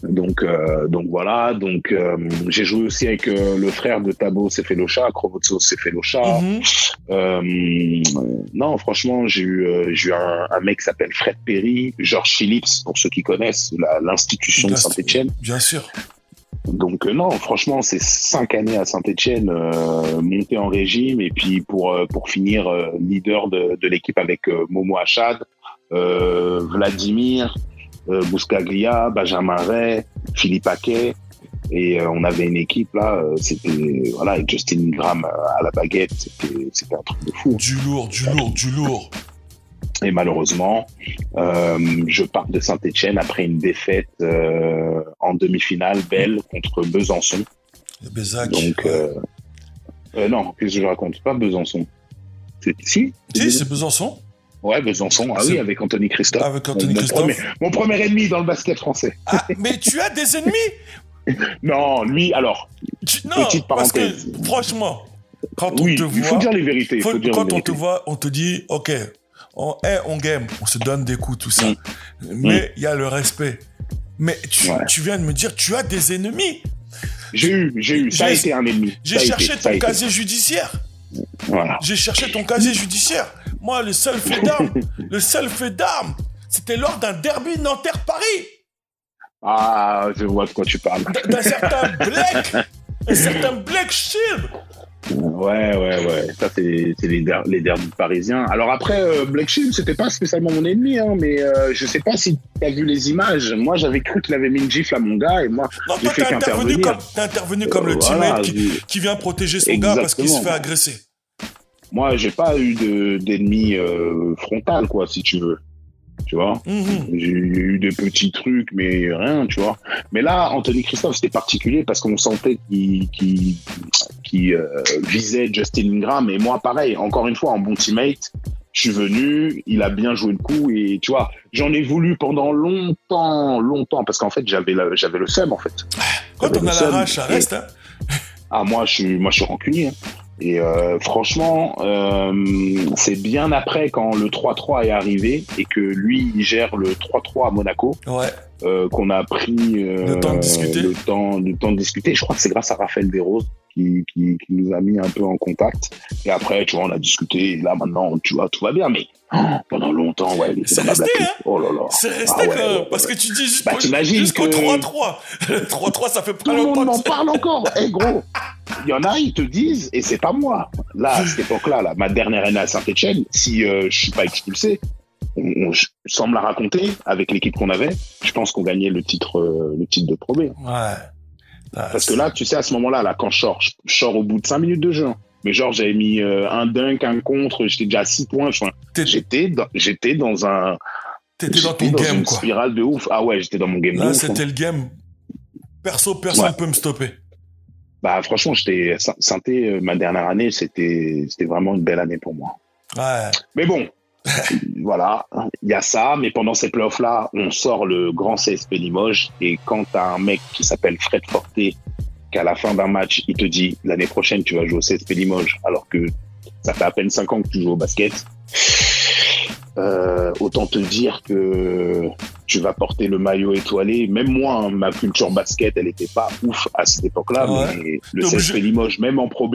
Donc euh, donc voilà, donc euh, j'ai joué aussi avec euh, le frère de Tabo Sefelocha, Krovotso Sefelocha. Mhm. Euh, non, franchement, j'ai eu, euh, eu un, un mec qui s'appelle Fred Perry, Georges Phillips, pour ceux qui connaissent, l'institution de Saint-Etienne. Bien sûr. Donc euh, non, franchement, c'est cinq années à Saint-Etienne, euh, monté en régime, et puis pour euh, pour finir euh, leader de, de l'équipe avec euh, Momo Achad, euh, Vladimir, euh, Bouscaglia, Benjamin Ray, Philippe Paquet, et euh, on avait une équipe là, euh, c'était voilà avec Justin Ingram euh, à la baguette, c'était un truc de fou. Du lourd, du lourd, du lourd. Et malheureusement, euh, je pars de Saint-Etienne après une défaite euh, en demi-finale belle contre Besançon. Bézac. Donc, euh, non, qu'est-ce que je raconte? Pas Besançon. C'est si? Si, c'est Besançon. Ouais, Besançon. Ah oui, avec Anthony Christophe. Avec Anthony mon, Christophe. Premier, mon premier ennemi dans le basket français. Ah, mais tu as des ennemis? Non, lui, alors, Tu- Non, Petite parce que, parenthèse. franchement, quand on te il voit... faut dire les vérités. il Faut- faut dire quand les on te voit, on te dit, ok, on, hey, on game, on se donne des coups, tout ça. Mm. Mais il y a le respect. Mais tu, Ouais. tu viens de me dire, tu as des ennemis. J'ai eu, j'ai eu. Ça a été un ennemi. J'ai cherché été, ton casier judiciaire. Voilà. J'ai cherché ton casier judiciaire. Moi, le seul fait d'armes, le seul fait d'armes, c'était lors d'un derby Nanterre-Paris. Ah, je vois de quoi tu parles. D'un- D'un certain Blake. Un certain Blake Shield. Ouais, ouais, ouais. Ça, c'est les, der les derbys parisiens. Alors après, euh, Black Shield, c'était pas spécialement mon ennemi, hein, mais euh, je sais pas si tu as vu les images. Moi, j'avais cru qu'il avait mis une gifle à mon gars, et moi, j'ai fait t'es intervenu comme, t'es intervenu comme le Euh, teammate voilà, qui, j'ai- qui vient protéger son gars parce qu'il se fait agresser. Moi, j'ai pas eu de- d'ennemi euh, frontal, quoi, si tu veux. Tu vois Mhm. J'ai eu des petits trucs, mais rien, tu vois. Mais là, Anthony Christophe, c'était particulier parce qu'on sentait qu'il euh, visait Justin Ingram. Et moi, pareil, encore une fois, en bon teammate, Je suis venu, il a bien joué le coup et tu vois, j'en ai voulu pendant longtemps, longtemps, parce qu'en fait, j'avais le seum en fait. Quand on a la seum. rage, ça reste. Hein. Ah moi je suis moi je suis rancunier. hein. Et euh, franchement, euh, c'est bien après quand le 3-3 est arrivé et que lui il gère le 3-3 à Monaco Ouais. euh, qu'on a pris euh, Le temps de discuter. le temps, le temps de discuter. Je crois que c'est grâce à Raphaël Desroses qui, qui, qui nous a mis un peu en contact. Et après, tu vois, on a discuté. Et là, maintenant, tu vois, tout va bien. Mais oh, pendant longtemps, ouais, C'est resté, hein Oh là là. C'est resté Ah ouais, ouais, parce que tu dis juste Bah, jusqu'au que- 3-3. Le 3-3, ça fait Tout pas le monde longtemps. m'en que- parle encore. Eh gros, il y en a, ils te disent, et c'est pas moi. Là, à cette époque-là, là, ma dernière année à Saint-Etienne, si euh, je suis pas expulsé, on, on- sans me la raconter, avec l'équipe qu'on avait, je pense qu'on gagnait le titre, euh, le titre de Pro B. Ouais. Ah, Parce que là, tu sais, à ce moment-là, là, quand je sors, je sors au bout de 5 minutes de jeu. hein. Mais genre, j'avais mis euh, un dunk, un contre, j'étais déjà à 6 points. J'étais dans, j'étais dans un. T'étais dans ton j'étais game, une quoi. spirale de ouf. Ah ouais, j'étais dans mon game Là, ouf. hein. c'était le game. Perso, personne Ouais. peut me stopper. Bah, franchement, j'étais. Synthé, euh, ma dernière année, c'était, c'était vraiment une belle année pour moi. Ouais. Mais bon, voilà, il y a ça. Mais pendant ces playoffs-là, on sort le grand CSP Limoges. Et quand t'as un mec qui s'appelle Fred Forté, qu'à la fin d'un match, il te dit l'année prochaine, tu vas jouer au CSP Limoges, alors que ça fait à peine 5 ans que tu joues au basket. Euh, autant te dire que tu vas porter le maillot étoilé. Même moi, hein, ma culture basket, elle était pas ouf à cette époque-là, Ouais. mais le CSP Limoges, même en Pro B,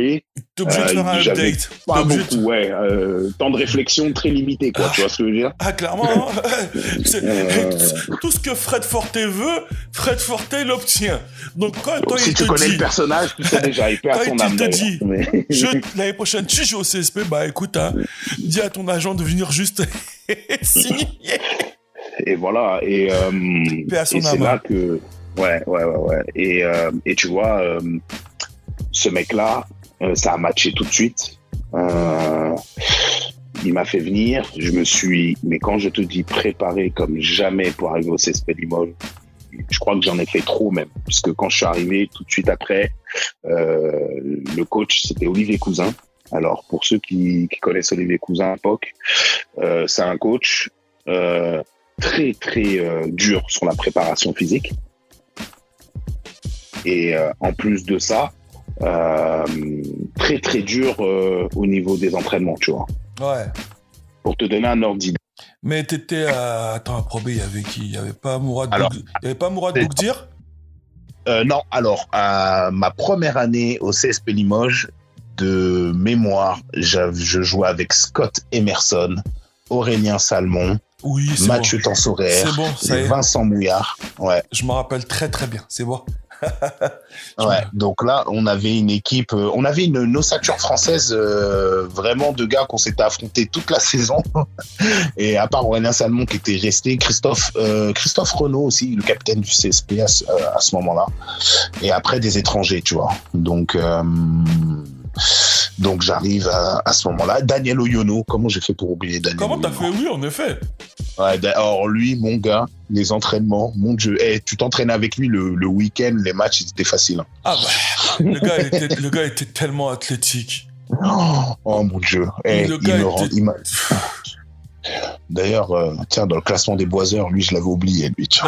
T'es obligé de Euh, faire un j'avais pas beaucoup, ouais. Euh, temps de réflexion très limité, quoi. tu vois ce que je veux dire? Ah, clairement. hein. Euh. Tout ce que Fred Forte veut, Fred Forte l'obtient. Donc, quand toi, Si il tu te connais dit, le personnage, tu sais déjà, il perd son âme. te dit, Mais- je, l'année prochaine, tu joues au CSP, bah écoute, hein, dis à ton agent de venir juste signer. Et voilà. Et, euh, et c'est là que. Ouais, ouais, ouais, ouais. Et, euh, et tu vois, euh, ce mec-là, euh, ça a matché tout de suite. Euh, il m'a fait venir. Je me suis. Mais quand je te dis préparé comme jamais pour arriver au CSP Limoges, je crois que j'en ai fait trop même. Puisque quand je suis arrivé tout de suite après, euh, le coach, c'était Olivier Cousin. Alors, pour ceux qui, qui connaissent Olivier Cousin à l'époque, euh, c'est un coach euh, très, très euh, dur sur la préparation physique. Et euh, en plus de ça, euh, très, très dur euh, au niveau des entraînements, tu vois. Ouais. Pour te donner un ordre d'idée. Mais t'étais à... Attends, à Pro B, il y avait qui? Il y avait pas Mourad Alors, Boug- Il y avait pas Mourad Euh, non, alors, à ma première année au CSP Limoges, de mémoire, je, je jouais avec Scott Emerson, Aurélien Salmon, Oui, c'est Mathieu bon. Tensorer, C'est bon. Vincent Mouillard. Ouais, Je me rappelle très très bien. C'est bon. Ouais. Donc là, on avait une équipe, euh, on avait une, une ossature française euh, vraiment de gars qu'on s'était affrontés toute la saison. Et à part Aurélien Salmon qui était resté, Christophe, euh, Christophe Renaud aussi, le capitaine du CSP à, ce- à ce moment-là. Et après des étrangers, tu vois. Donc, donc j'arrive à, à ce moment-là. Daniel Oyono, comment j'ai fait pour oublier Daniel Comment t'as fait? Oui, en effet. Ouais, alors lui, mon gars, les entraînements, mon dieu, Eh, tu t'entraînais avec lui le, le week-end, les matchs, c'était facile. hein. Ah bah, le gars, était, le gars était tellement athlétique. Oh, oh, mon dieu. Eh, Le il gars me était- rend- il D'ailleurs, euh, tiens, dans le classement des boiseurs, lui, je l'avais oublié, lui.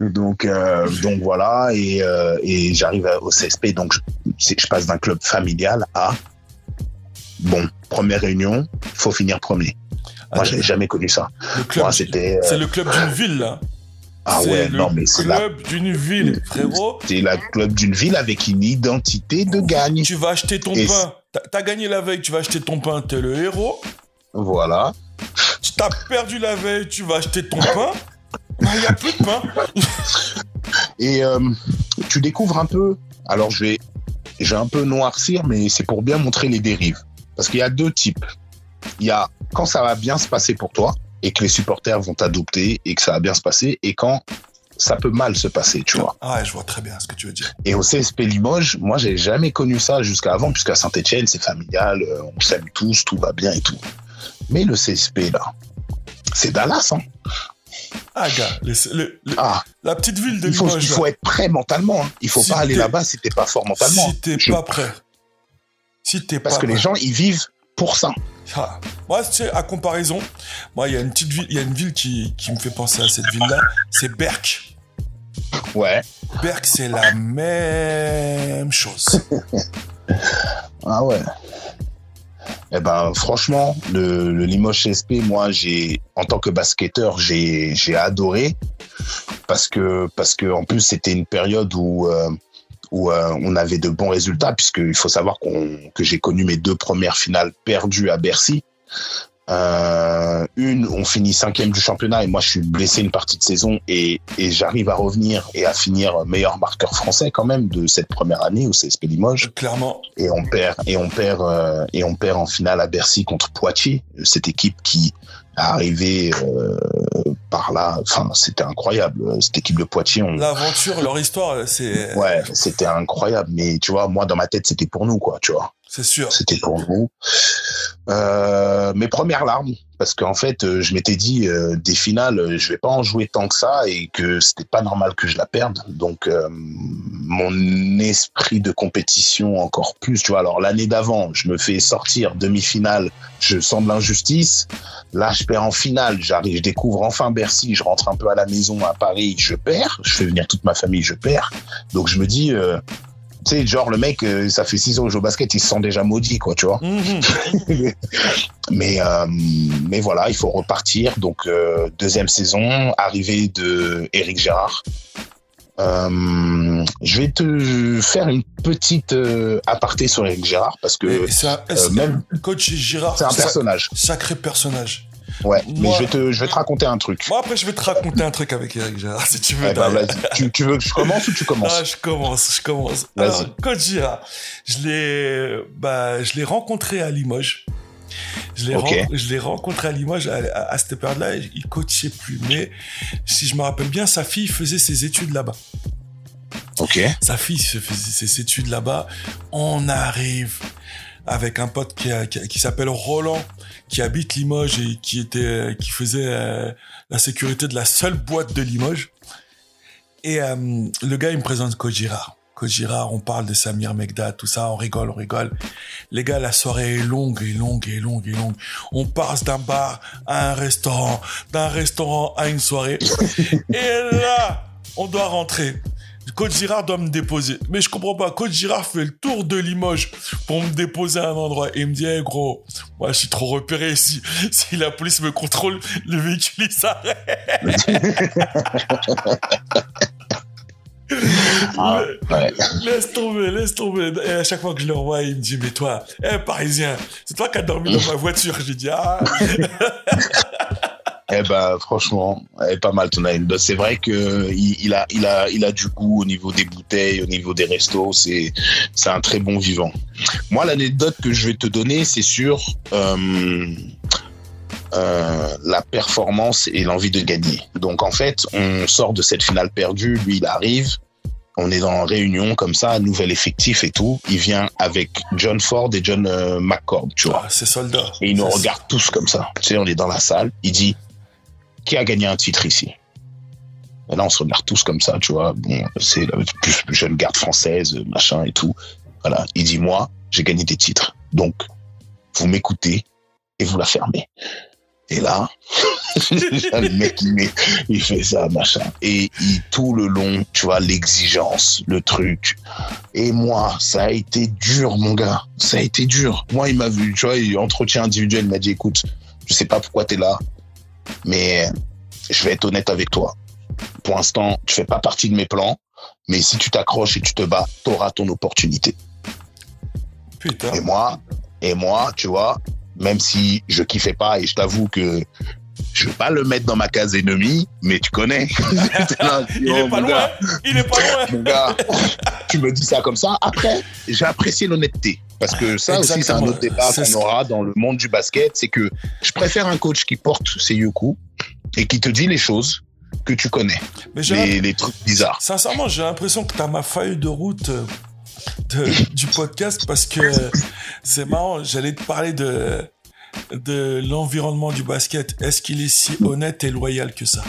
donc, euh, donc voilà, et, euh, et j'arrive au CSP, donc je, je passe d'un club familial à bon, première réunion, faut finir premier. Moi, Ah, j'avais jamais connu ça. le c'était. euh, c'est le club d'une ville, là. ah ouais, le non, mais c'est la club d'une ville, frérot. C'est la club d'une ville avec une identité de gagne. Tu vas acheter ton Et pain. T'as gagné la veille, tu vas acheter ton pain, t'es le héros. Voilà. Tu t'as perdu la veille, tu vas acheter ton pain. Il n'y a plus de pain. Et euh, tu découvres un peu. Alors, je vais, je vais un peu noircir, mais c'est pour bien montrer les dérives. Parce qu'il y a deux types. Il y a quand ça va bien se passer pour toi et que les supporters vont t'adopter et que ça va bien se passer, et quand ça peut mal se passer, tu vois. Ah, ouais, je vois très bien ce que tu veux dire. Et au CSP Limoges, moi, j'ai jamais connu ça jusqu'à avant, puisqu'à Saint-Etienne, c'est familial, euh, on s'aime tous, tout va bien et tout. Mais le CSP, là, c'est Dallas, hein. Ah, gars, le- le- le- Ah, la petite ville de il faut, Limoges. il faut être prêt mentalement. hein. Il faut Si pas aller là-bas si t'es pas fort mentalement. Si t'es Je- pas prêt. Si t'es Parce pas que les gens, ils vivent pour ça. Ah. Moi, tu sais, à comparaison, moi, il y a une petite ville, il y a une ville qui, qui me fait penser à cette ville-là, c'est Berck. Ouais. Berck, c'est la même chose. Ah ouais. Eh ben, franchement, le, le Limoges CSP, moi, j'ai, en tant que basketteur, j'ai, adoré parce que, en plus, c'était une période où, euh, euh, on avait de bons résultats, puisqu'il faut savoir que j'ai connu mes deux premières finales perdues à Bercy. Euh, une, on finit cinquième du championnat et moi je suis blessé une partie de saison et, et j'arrive à revenir et à finir meilleur marqueur français quand même de cette première année au CSP Limoges. Clairement. Et on perd et on perd euh, et on perd en finale à Bercy contre Poitiers, cette équipe qui est arrivée euh, par là. Enfin, c'était incroyable. Cette équipe de Poitiers, on, L'aventure, leur histoire, c'est ouais, c'était incroyable. Mais tu vois, moi dans ma tête, c'était pour nous quoi, tu vois. C'est sûr. C'était pour nous. Euh, mes premières larmes, parce qu'en fait, euh, je m'étais dit euh, des finales, je vais pas en jouer tant que ça et que c'était pas normal que je la perde. Donc mon esprit de compétition encore plus, tu vois. Alors l'année d'avant, je me fais sortir demi-finale, je sens de l'injustice. Là, je perds en finale, j'arrive, je découvre enfin Bercy, je rentre un peu à la maison à Paris, je perds, je fais venir toute ma famille, je perds. Donc je me dis tu sais, genre le mec, euh, ça fait six ans qu'il joue au basket, il se sent déjà maudit, quoi, tu vois. Mhm. mais euh, mais voilà, il faut repartir. Donc euh, deuxième saison, arrivée de Eric Gérard. Je vais te faire une petite aparté sur Eric Gérard parce que un- même- coach Girard, c'est un personnage. sacré personnage. Ouais, mais Moi- je vais te je vais te raconter un truc. Moi, après, je vais te raconter un truc avec Eric Girard, si tu veux. Eh ben. Tu, tu veux que je commence ou tu Ah, commences je commence, je commence. Vas-y. Alors, coach Girard, je l'ai, bah, je l'ai rencontré à Limoges. Je l'ai, ren- rencontré à Limoges à, à- à cette période-là. Il coachait plus, mais si je me rappelle bien, sa fille faisait ses études là-bas. Ok. Sa fille faisait ses études là-bas. On arrive avec un pote qui, qui, s'appelle Roland, qui habite Limoges et qui était, qui faisait euh, la sécurité de la seule boîte de Limoges. Et euh, le gars, il me présente Coach Girard. Coach Girard, on parle de Samir Megdad, tout ça, on rigole, on rigole. Les gars, la soirée est longue et longue et longue et longue. On passe d'un bar à un restaurant, d'un restaurant à une soirée. et là, on doit rentrer. Coach Girard doit me déposer. Mais je comprends pas. Coach Girard fait le tour de Limoges pour me déposer à un endroit. Et il me dit, hey, gros, moi, je suis trop repéré ici. Si la police me contrôle, le véhicule, il s'arrête. Ah, ouais. Laisse tomber, laisse tomber. Et à chaque fois que je le revois, il me dit, mais toi, eh, parisien, c'est toi qui as dormi dans ma voiture. J'ai dit, ah, Eh ben, franchement, elle est pas mal ton anecdote. C'est vrai que il, a, il a, il a du goût au niveau des bouteilles, au niveau des restos. C'est, c'est un très bon vivant. Moi, l'anecdote que je vais te donner, c'est sur euh, euh, la performance et l'envie de gagner. Donc, en fait, on sort de cette finale perdue. Lui, il arrive. On est dans réunion comme ça, nouvel effectif et tout. Il vient avec John Ford et John euh, McCord, tu vois. Ah, c'est soldat. Et ils nous regardent tous comme ça. Tu sais, on est dans la salle. Il dit Qui a gagné un titre ici Et là, on se regarde tous comme ça, tu vois. Bon, c'est la plus jeune garde française, machin et tout. Voilà. Il dit Moi, j'ai gagné des titres. Donc, vous m'écoutez et vous la fermez. Et là, le mec, il, fait ça, machin. Et tout le long, tu vois, l'exigence, le truc. Et moi, ça a été dur, mon gars. Ça a été dur. Moi, il m'a vu, tu vois, il- entretien individuel, il m'a dit, écoute, je sais pas pourquoi t'es là, mais je vais être honnête avec toi. Pour l'instant, tu fais pas partie de mes plans, mais si tu t'accroches et tu te bats, t'auras ton opportunité. Putain. Et moi, et moi, tu vois, même si je kiffais pas et je t'avoue que je vais pas le mettre dans ma case ennemie, mais tu connais. Là, Il oh, est pas loin. Il est pas loin. mon gars, tu me dis ça comme ça. Après, j'ai apprécié l'honnêteté. Parce que ça aussi, c'est un autre débat qu'on ce- aura dans le monde du basket. C'est que je préfère un coach qui porte ses yoku et qui te dit les choses que tu connais. Mais Les, les trucs bizarres. Sincèrement, j'ai l'impression que tu as ma feuille de route euh, de- du podcast parce que c'est marrant. J'allais te parler de, de l'environnement du basket. Est-ce qu'il est si honnête et loyal que ça?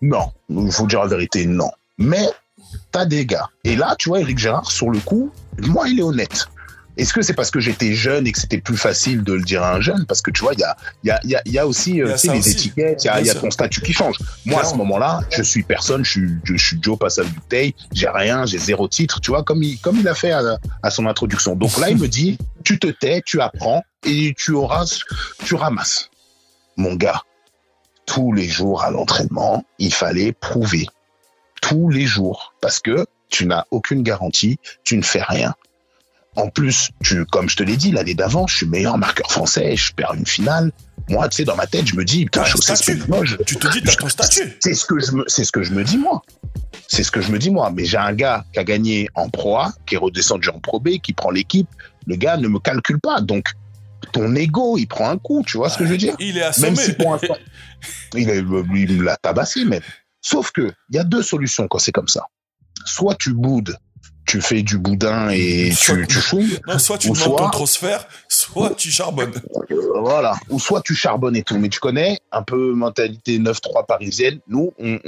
Non, il faut dire la vérité, non. Mais t'as des gars. Et là, tu vois, Eric Gérard, sur le coup, moi, il est honnête. Est-ce que c'est parce que j'étais jeune et que c'était plus facile de le dire à un jeune? Parce que tu vois, il y a, y, a, y, a, y a aussi y a les aussi. étiquettes, il y a, y ton statut qui change. Moi, à ce moment-là, je suis personne, je suis, je, suis Joe j'ai rien, j'ai zéro titre, tu vois, comme il, comme il a fait à, à son introduction. Donc là, il me dit, tu te tais, tu apprends et tu auras, tu ramasses. Mon gars, tous les jours à l'entraînement, il fallait prouver. Tous les jours. Parce que tu n'as aucune garantie, tu ne fais rien. En plus, tu, comme je te l'ai dit l'année d'avant, je suis meilleur marqueur français, je perds une finale. Moi, tu sais, dans ma tête, je me dis, putain, je statut. Tu te dis, t'as ton statut. C'est ce que je me, c'est ce que je me dis moi. C'est ce que je me dis moi. Mais j'ai un gars qui a gagné en Pro A, qui est redescendu en Pro B, qui prend l'équipe. Le gars ne me calcule pas. Donc, ton ego, il prend un coup. Tu vois ce que je veux dire? Il est Même assommé. si pour il, est- lui, il l'a tabassé même. Sauf que il y a deux solutions quand c'est comme ça. Soit tu boudes, tu fais du boudin et Soit- tu, tu chouilles. Non, soit tu demandes ton soit- trophère, soit tu charbonnes. Euh, voilà. Ou soit tu charbonnes et tout. Mais tu connais un peu mentalité 9-3 parisienne. Nous, on...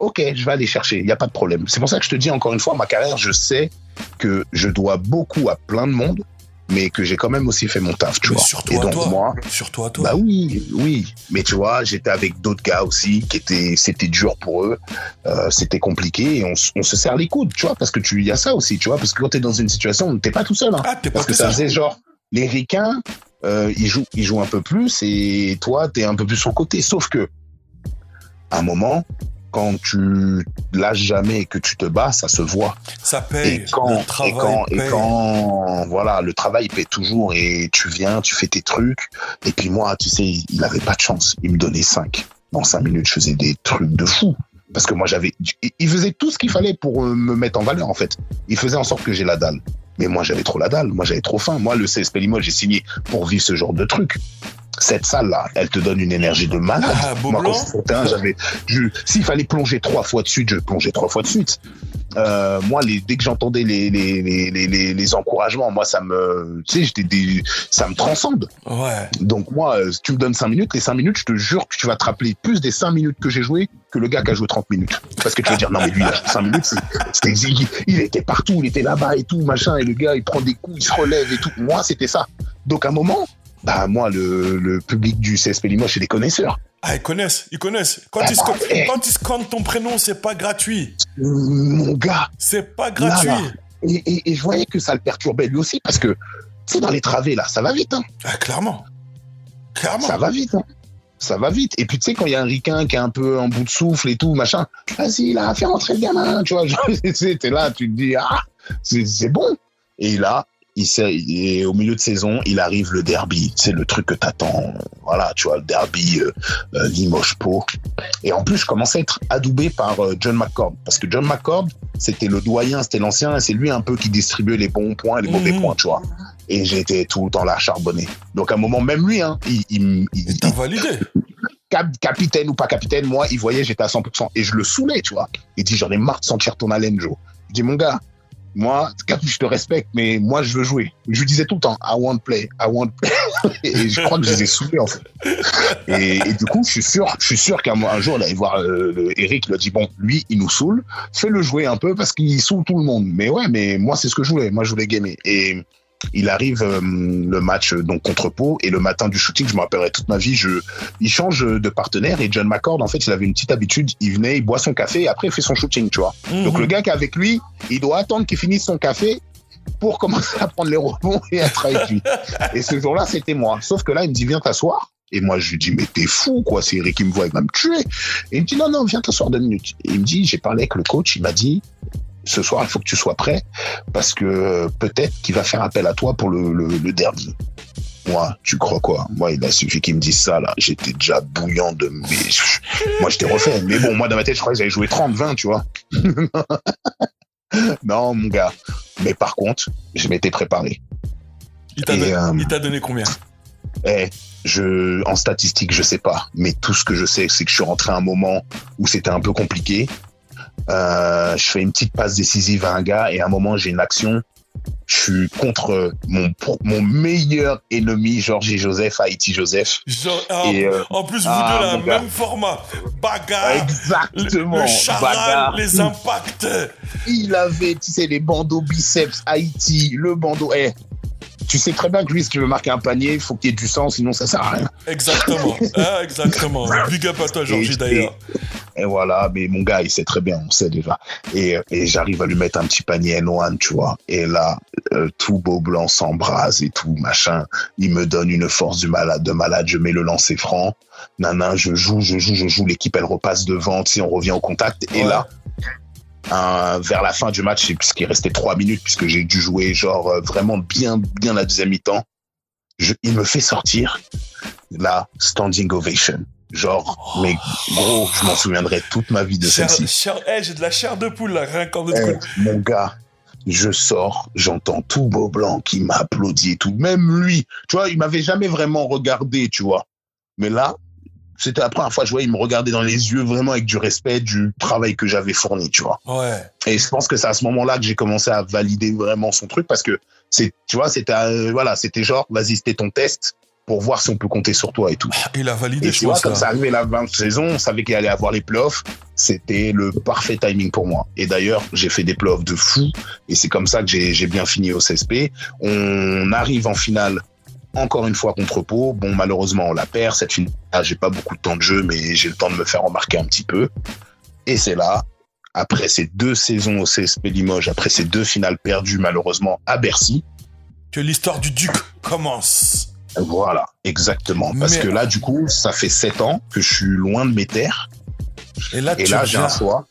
ok, je vais aller chercher. Il n'y a pas de problème. C'est pour ça que je te dis encore une fois, ma carrière, je sais que je dois beaucoup à plein de monde, mais que j'ai quand même aussi fait mon taf, tu Mais vois. surtout et à donc, toi. moi, Surtout à toi. bah oui, oui. Mais tu vois, j'étais avec d'autres gars aussi qui étaient, c'était dur pour eux. Euh, c'était compliqué et on, se serre les coudes, tu vois, parce que tu, il y a ça aussi, tu vois, parce que quand t'es dans une situation, t'es pas tout seul, hein. Ah, t'es pas Parce que ça faisait genre, les ricains, euh, ils jouent, ils jouent un peu plus et toi, t'es un peu plus sur le côté. Sauf que, à un moment, quand tu lâches jamais et que tu te bats, ça se voit. Ça paye. Et quand, le et travail quand, et quand, voilà, le travail paie toujours et tu viens, tu fais tes trucs. Et puis moi, tu sais, il avait pas de chance. Il me donnait 5. Dans 5 minutes, je faisais des trucs de fou. Parce que moi, j'avais, il- il faisait tout ce qu'il fallait pour euh, me mettre en valeur, en fait. Il faisait en sorte que j'ai la dalle. Mais moi, j'avais trop la dalle. Moi, j'avais trop faim. Moi, le CSP Limoges, j'ai signé pour vivre ce genre de truc. Cette salle-là, elle te donne une énergie de malade. Ah, beau Moi, blanc. j'avais, s'il fallait plonger trois fois de suite, je plongeais trois fois de suite. Euh, moi, les, dès que j'entendais les, les, les, les, les, encouragements, moi, ça me, tu sais, des, ça me transcende. Ouais. Donc moi, euh, tu me donnes 5 minutes, les 5 minutes, je te jure que tu vas te rappeler plus des 5 minutes que j'ai joué que le gars qui a joué 30 minutes. Parce que tu vas dire, non mais lui, il a joué 5 minutes, c'était, il, il était partout, il était là-bas et tout, machin, et le gars, il prend des coups, il se relève et tout. Moi, c'était ça. Donc à un moment, bah moi, le, le public du CSP Limoges, c'est des connaisseurs. Ah, ils connaissent, ils connaissent. Quand, Ah, ils, bah, eh. quand ils scannent ton prénom, c'est pas gratuit. Mon gars, C'est pas gratuit. Là, et, et, et je voyais que ça le perturbait lui aussi, parce que, c'est dans les travées, là, ça va vite, hein. Ah, clairement. Clairement. Ça va vite, hein. Ça va vite. Et puis, tu sais, quand il y a un ricain qui est un peu en bout de souffle et tout, machin, vas-y, là, fais rentrer le gamin, tu vois. t'es là, tu te dis, ah, c'est c'est bon. Et là, il s'est- et au milieu de saison, il arrive le derby. C'est le truc que t'attends. Voilà, tu vois, le derby euh, euh, Limoges-Pau. Et en plus, je commençais à être adoubé par euh, John McCord. Parce que John McCord, c'était le doyen, c'était l'ancien, et c'est lui un peu qui distribuait les bons points et les mauvais Mhm. points, tu vois. Et j'étais tout le temps là, charbonné. Donc à un moment, même lui, hein, il, il, il- T'as validé. cap- capitaine ou pas capitaine, moi, il voyait, j'étais à 100%. Et je le saoulais, tu vois. Il dit, j'en ai marre de sentir ton haleine, Joe. Je dis, mon gars, moi, je te respecte, mais moi, je veux jouer. Je lui disais tout le temps, I want play, I want play. et je crois que je les ai saoulés, en fait. Et, du coup, je suis sûr, je suis sûr qu'un un jour, il allait voir euh, Eric, il a dit, bon, lui, il nous saoule, fais-le jouer un peu parce qu'il saoule tout le monde. Mais ouais, mais moi, c'est ce que je voulais. Moi, je voulais gamer. Et il arrive euh, le match euh, donc contre Pau et le matin du shooting, je me rappellerai toute ma vie, je, il change de partenaire et John McCord, en fait, il avait une petite habitude, il venait, il boit son café et après il fait son shooting, tu vois. Donc Mhm. le gars qui est avec lui, il doit attendre qu'il finisse son café pour commencer à prendre les rebonds et être avec lui. Et ce jour-là, c'était moi. Sauf que là, il me dit, viens t'asseoir. Et moi, je lui dis, mais t'es fou, quoi. C'est Eric qui me voit, il va me tuer. Et il me dit, non, non, viens t'asseoir deux minutes. Et il me dit, j'ai parlé avec le coach, il m'a dit, ce soir, il faut que tu sois prêt parce que euh, peut-être qu'il va faire appel à toi pour le, le, le derby. Moi, tu crois quoi? Moi, il a suffi qu'il me dise ça, là. J'étais déjà bouillant de... Mais... Moi, j'étais refait. Mais bon, moi, dans ma tête, je crois que j'avais joué 30, 20, tu vois. non, mon gars. Mais par contre, je m'étais préparé. Il t'a Et, donné, euh, il t'a donné combien? Eh, je, en statistique, je sais pas. Mais tout ce que je sais, c'est que je suis rentré à un moment où c'était un peu compliqué. Euh, je fais une petite passe décisive à un gars et à un moment, j'ai une action. Je suis contre mon, mon meilleur ennemi, Georges Joseph, Haïti Joseph. Ah, Et, euh, En plus, vous ah, deux, gars. même format. Bagarre. Le, Exactement. le charal, Bagarre. les impacts. Il avait, tu sais, les bandeaux biceps Haïti, le bandeau. Eh, tu sais très bien que lui, si tu veux marquer un panier, il faut qu'il y ait du sang, sinon ça sert à rien. Exactement. ah, exactement. Big up à toi, Georgie, d'ailleurs. Et voilà, mais mon gars, il sait très bien, on sait déjà. Et, et j'arrive à lui mettre un petit panier N1, tu vois. Et là, euh, tout beau blanc s'embrase et tout, machin. Il me donne une force du malade, de malade. Je mets le lancer franc. Nana, je joue, je joue, je joue. L'équipe, elle repasse devant, tu sais, on revient au contact. Et là, vers la fin du match, puisqu'il restait trois minutes, puisque j'ai dû jouer genre euh, vraiment bien, bien la deuxième mi-temps, il me fait sortir la standing ovation. Genre, mais gros, je m'en souviendrai toute ma vie de celle-ci. j'ai de la chair de poule là, rien qu'en eh, Mon gars, je sors, j'entends tout beau blanc qui m'applaudit et tout. Même lui, tu vois, il m'avait jamais vraiment regardé, tu vois. Mais là, c'était la première fois je voyais, il me regardait dans les yeux vraiment avec du respect du travail que j'avais fourni, tu vois. Ouais. Et je pense que c'est à ce moment-là que j'ai commencé à valider vraiment son truc parce que c'est, tu vois, c'était, euh, voilà, c'était genre, vas-y, c'était ton test pour voir si on peut compter sur toi et tout. Il a validé, et je tu vois, comme ça arrivait la 20 saison, on savait qu'il allait avoir les playoffs. C'était le parfait timing pour moi. Et d'ailleurs, j'ai fait des playoffs de fou. Et c'est comme ça que j'ai bien fini au CSP. On arrive en finale encore une fois contre Pau. Bon, malheureusement, on la perd. Cette finale, j'ai pas beaucoup de temps de jeu, mais j'ai le temps de me faire remarquer un petit peu. Et c'est là, après ces deux saisons au CSP Limoges, après ces deux finales perdues malheureusement à Bercy, que l'histoire du Duc commence. Voilà, exactement. Parce que là, du coup, ça fait sept ans que je suis loin de mes terres. Et là, là j'ai un choix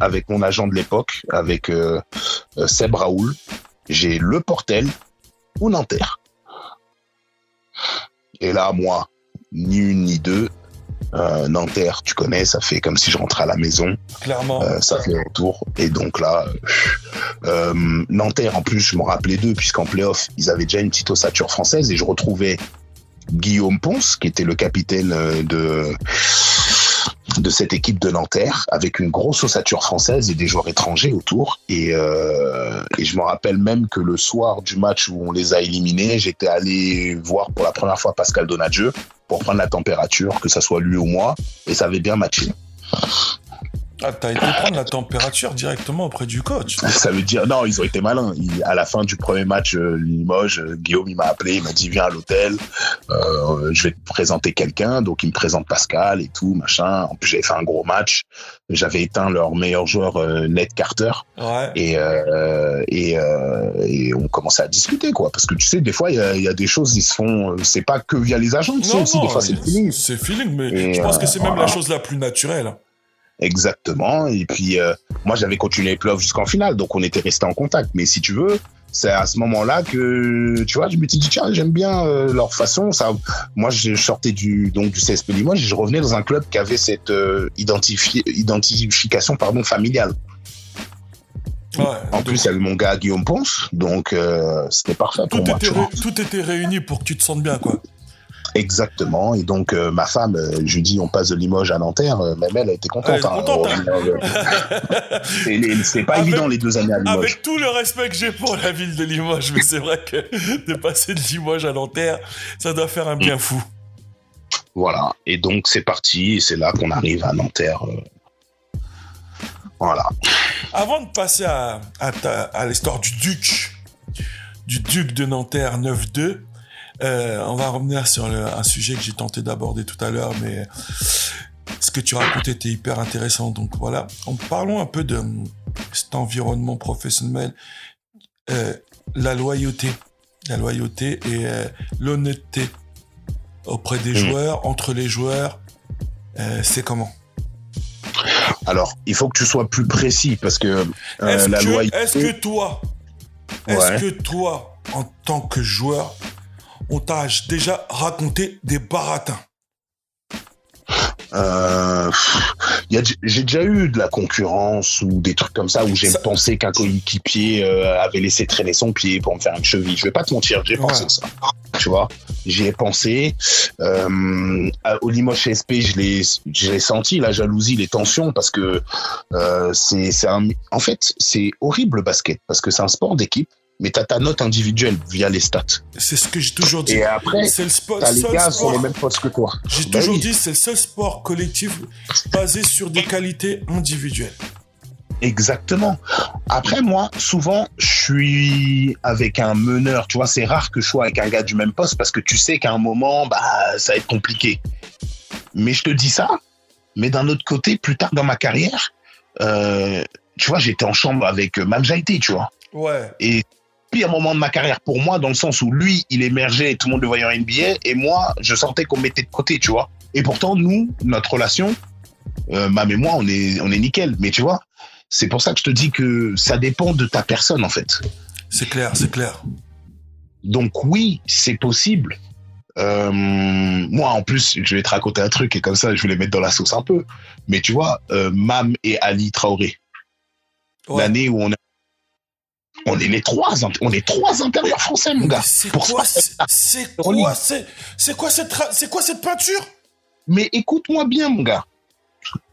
avec mon agent de l'époque, avec euh, euh, Seb Raoul. J'ai le Portel ou Nanterre. Et là, moi, ni une ni deux. Euh, Nanterre, tu connais, ça fait comme si je rentrais à la maison. Clairement. Euh, ça fait un tour. Et donc là, euh, Nanterre, en plus, je me rappelais d'eux, puisqu'en playoff, ils avaient déjà une petite ossature française et je retrouvais Guillaume Ponce, qui était le capitaine de de cette équipe de Nanterre avec une grosse ossature française et des joueurs étrangers autour. Et, euh, et je me rappelle même que le soir du match où on les a éliminés, j'étais allé voir pour la première fois Pascal Donadieu pour prendre la température, que ça soit lui ou moi, et ça avait bien matché. Ah, t'as été prendre la température directement auprès du coach. Ça veut dire, non, ils ont été malins. à la fin du premier match euh, Limoges, euh, Guillaume, il m'a appelé, il m'a dit, viens à l'hôtel, euh, je vais te présenter quelqu'un. Donc, il me présente Pascal et tout, machin. En plus, j'avais fait un gros match. J'avais éteint leur meilleur joueur, Ned Carter. Ouais. Et, et, et, on commençait à discuter, quoi. Parce que tu sais, des fois, il y a, des choses, ils se font, c'est pas que via les agents, tu sais, aussi, des fois, c'est feeling. C'est feeling, mais je pense que c'est même la chose la plus naturelle. Exactement. Et puis, euh, moi, j'avais continué les playoffs jusqu'en finale, donc on était resté en contact. Mais si tu veux, c'est à ce moment-là que, tu vois, je me suis dit, tiens, j'aime bien euh, leur façon. Ça, moi, je sortais du, donc, du CSP Limoges et je revenais dans un club qui avait cette euh, identification pardon, familiale. Ouais, en plus, il y avait mon gars Guillaume Ponce, donc c'était parfait pour tout moi. Était tout était réuni pour que tu te sentes bien, quoi. Exactement. Et donc, euh, ma femme, euh, je lui dis, on passe de Limoges à Nanterre. Euh, même elle, était contente. Elle contente hein. c'est pas évident les deux années à Limoges. Avec tout le respect que j'ai pour la ville de Limoges, mais c'est vrai que de passer de Limoges à Nanterre, ça doit faire un bien fou. Voilà. Et donc, c'est parti. Et c'est là qu'on arrive à Nanterre. Voilà. Avant de passer à, à, à l'histoire du Duc, du Duc de Nanterre 9-2, euh, on va revenir sur un sujet que j'ai tenté d'aborder tout à l'heure, mais ce que tu racontais était hyper intéressant. Donc voilà, en parlons un peu de cet environnement professionnel, euh, la loyauté, la loyauté et euh, l'honnêteté auprès des mmh. joueurs, entre les joueurs, c'est comment? Alors, il faut que tu sois plus précis parce que la loyauté. Est-ce que toi, est-ce que toi, en tant que joueur, on t'a déjà raconté des baratins euh, j'ai déjà eu de la concurrence ou des trucs comme ça où j'ai pensé qu'un coéquipier euh, avait laissé traîner son pied pour me faire une cheville. Je vais pas te mentir, j'ai pensé ça. Tu vois, j'y ai pensé. Euh, au Limoges SP, je l'ai, j'ai senti la jalousie, les tensions parce que euh, c'est, c'est un, en fait, c'est horrible le basket parce que c'est un sport d'équipe mais tu as ta note individuelle via les stats. C'est ce que j'ai toujours dit. Et après, c'est le sport, as les gars sur les mêmes postes que toi. J'ai bah toujours dit, c'est le seul sport collectif basé sur des qualités individuelles. Exactement. Après, moi, souvent, je suis avec un meneur. Tu vois, c'est rare que je sois avec un gars du même poste parce que tu sais qu'à un moment, bah, ça va être compliqué. Mais je te dis ça. Mais d'un autre côté, plus tard dans ma carrière, euh, tu vois, j'étais en chambre avec Mam Jaité, tu vois. Ouais. Et pire moment de ma carrière pour moi, dans le sens où lui, il émergeait et tout le monde le voyait en NBA, et moi, je sentais qu'on mettait de côté, tu vois. Et pourtant, nous, notre relation, euh, Mam et moi, on est, on est nickel. Mais tu vois, c'est pour ça que je te dis que ça dépend de ta personne, en fait. C'est clair, c'est clair. Donc oui, c'est possible. Euh, moi, en plus, je vais te raconter un truc et comme ça, je vais les mettre dans la sauce un peu. Mais tu vois, euh, Mam et Ali Traoré, Ouais. l'année où on est, on est les trois, on est trois intérieurs français, mon gars. C'est quoi, c'est quoi, c'est c'est quoi cette c'est quoi cette peinture? Mais écoute-moi bien, mon gars.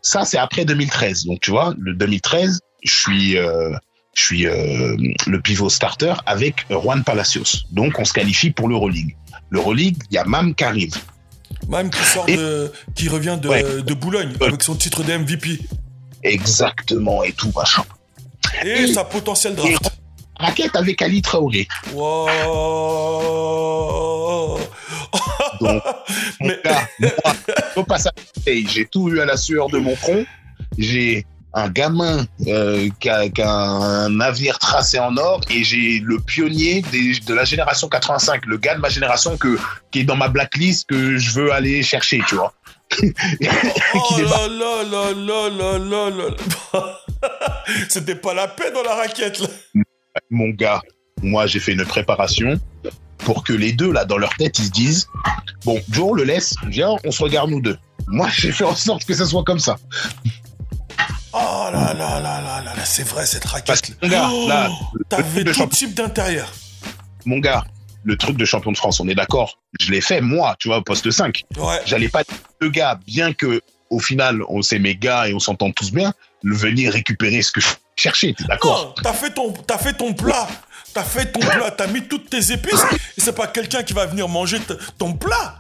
Ça, c'est après 2013. Donc, tu vois, le 2013, je suis, euh, je suis euh, le pivot starter avec Juan Palacios. Donc, on se qualifie pour l'Euroleague. L'Euroleague, il y a Mam qui arrive. Même qui sort Et- de qui revient de, Ouais. de Boulogne Ouais. avec son titre de MVP Exactement, et tout, machin. et Et- sa potentielle draft. Raquette avec Ali Traoré. Wow. Donc, mon Mais- gars, moi, au passage, j'ai tout eu à la sueur de mon front. J'ai un gamin euh, qui, a, qui a un navire tracé en or et j'ai le pionnier des- de la génération 85, le gars de ma génération que, qui est dans ma blacklist que je veux aller chercher, tu vois. Oh là là là là là là là. C'était pas la paix dans la raquette là. Mon gars, moi j'ai fait une préparation pour que les deux, là, dans leur tête, ils se disent Bon, Joe, on le laisse, viens, on se regarde nous deux. Moi, j'ai fait en sorte que ça soit comme ça. Oh là là là là là là, c'est vrai cette Parce raquette. que, mon gars, là, le T'avais tout champion- type d'intérieur. mon gars, le truc de champion de France, on est d'accord. Je l'ai fait, moi, tu vois, au poste 5. Ouais. J'allais pas dire deux gars, bien que au final, on sait mes gars et on s'entend tous bien, le venir récupérer ce que je cherchais, t'es d'accord Non, t'as fait ton, t'as fait ton plat. T'as fait ton plat, t'as mis toutes tes épices. Et c'est pas quelqu'un qui va venir manger ton plat.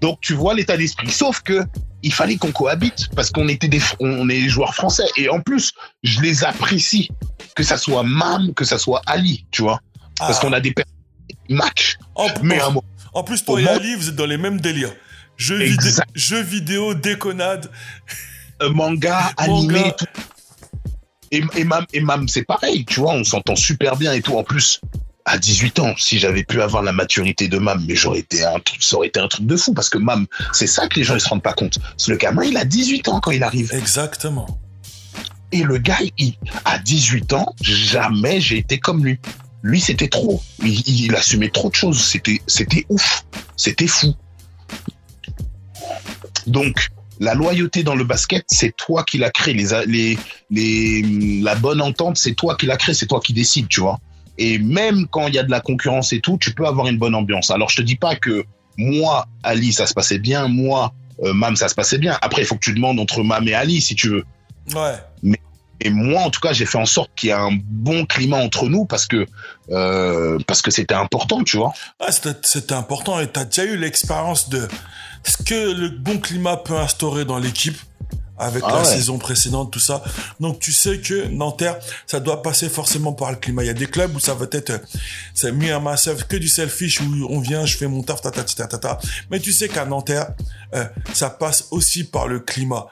Donc tu vois l'état d'esprit. Sauf que il fallait qu'on cohabite parce qu'on était des, on est des joueurs français et en plus, je les apprécie. Que ça soit Mam, que ça soit Ali, tu vois, parce Ah. qu'on a des matchs. En, Mais un en, plus, toi et Ali, vous êtes dans les mêmes délires. Jeux, jeux vidéo, déconnade. euh, manga, Manga. animé, tout. Et, et Mam, et Mam c'est pareil, tu vois, on s'entend super bien et tout. En plus, à 18 ans, si j'avais pu avoir la maturité de Mam, mais j'aurais été un truc, ça aurait été un truc de fou parce que Mam, c'est ça que les gens ne se rendent pas compte. C'est le gamin, il a 18 ans quand il arrive. Exactement. Et le gars, il, à 18 ans, jamais j'ai été comme lui. Lui, c'était trop. Il, il assumait trop de choses. C'était, c'était ouf. C'était fou. Donc, la loyauté dans le basket, c'est toi qui l'as créé. Les, les, les, la bonne entente, c'est toi qui l'as créé. C'est toi qui décides, tu vois. Et même quand il y a de la concurrence et tout, tu peux avoir une bonne ambiance. Alors, je te dis pas que moi, Ali, ça se passait bien. Moi, euh, Mam, ça se passait bien. Après, il faut que tu demandes entre Mam et Ali, si tu veux. Ouais. Et moi, en tout cas, j'ai fait en sorte qu'il y ait un bon climat entre nous parce que euh, parce que c'était important, tu vois. Ah, c'était, c'était important et t'as déjà eu l'expérience de ce que le bon climat peut instaurer dans l'équipe avec Ah la ouais. saison précédente, tout ça. Donc tu sais que Nanterre, ça doit passer forcément par le climat. Il y a des clubs où ça va être, c'est mis à myself, que du selfish où on vient, je fais mon taf, ta ta ta ta ta. Mais tu sais qu'à Nanterre, euh, ça passe aussi par le climat.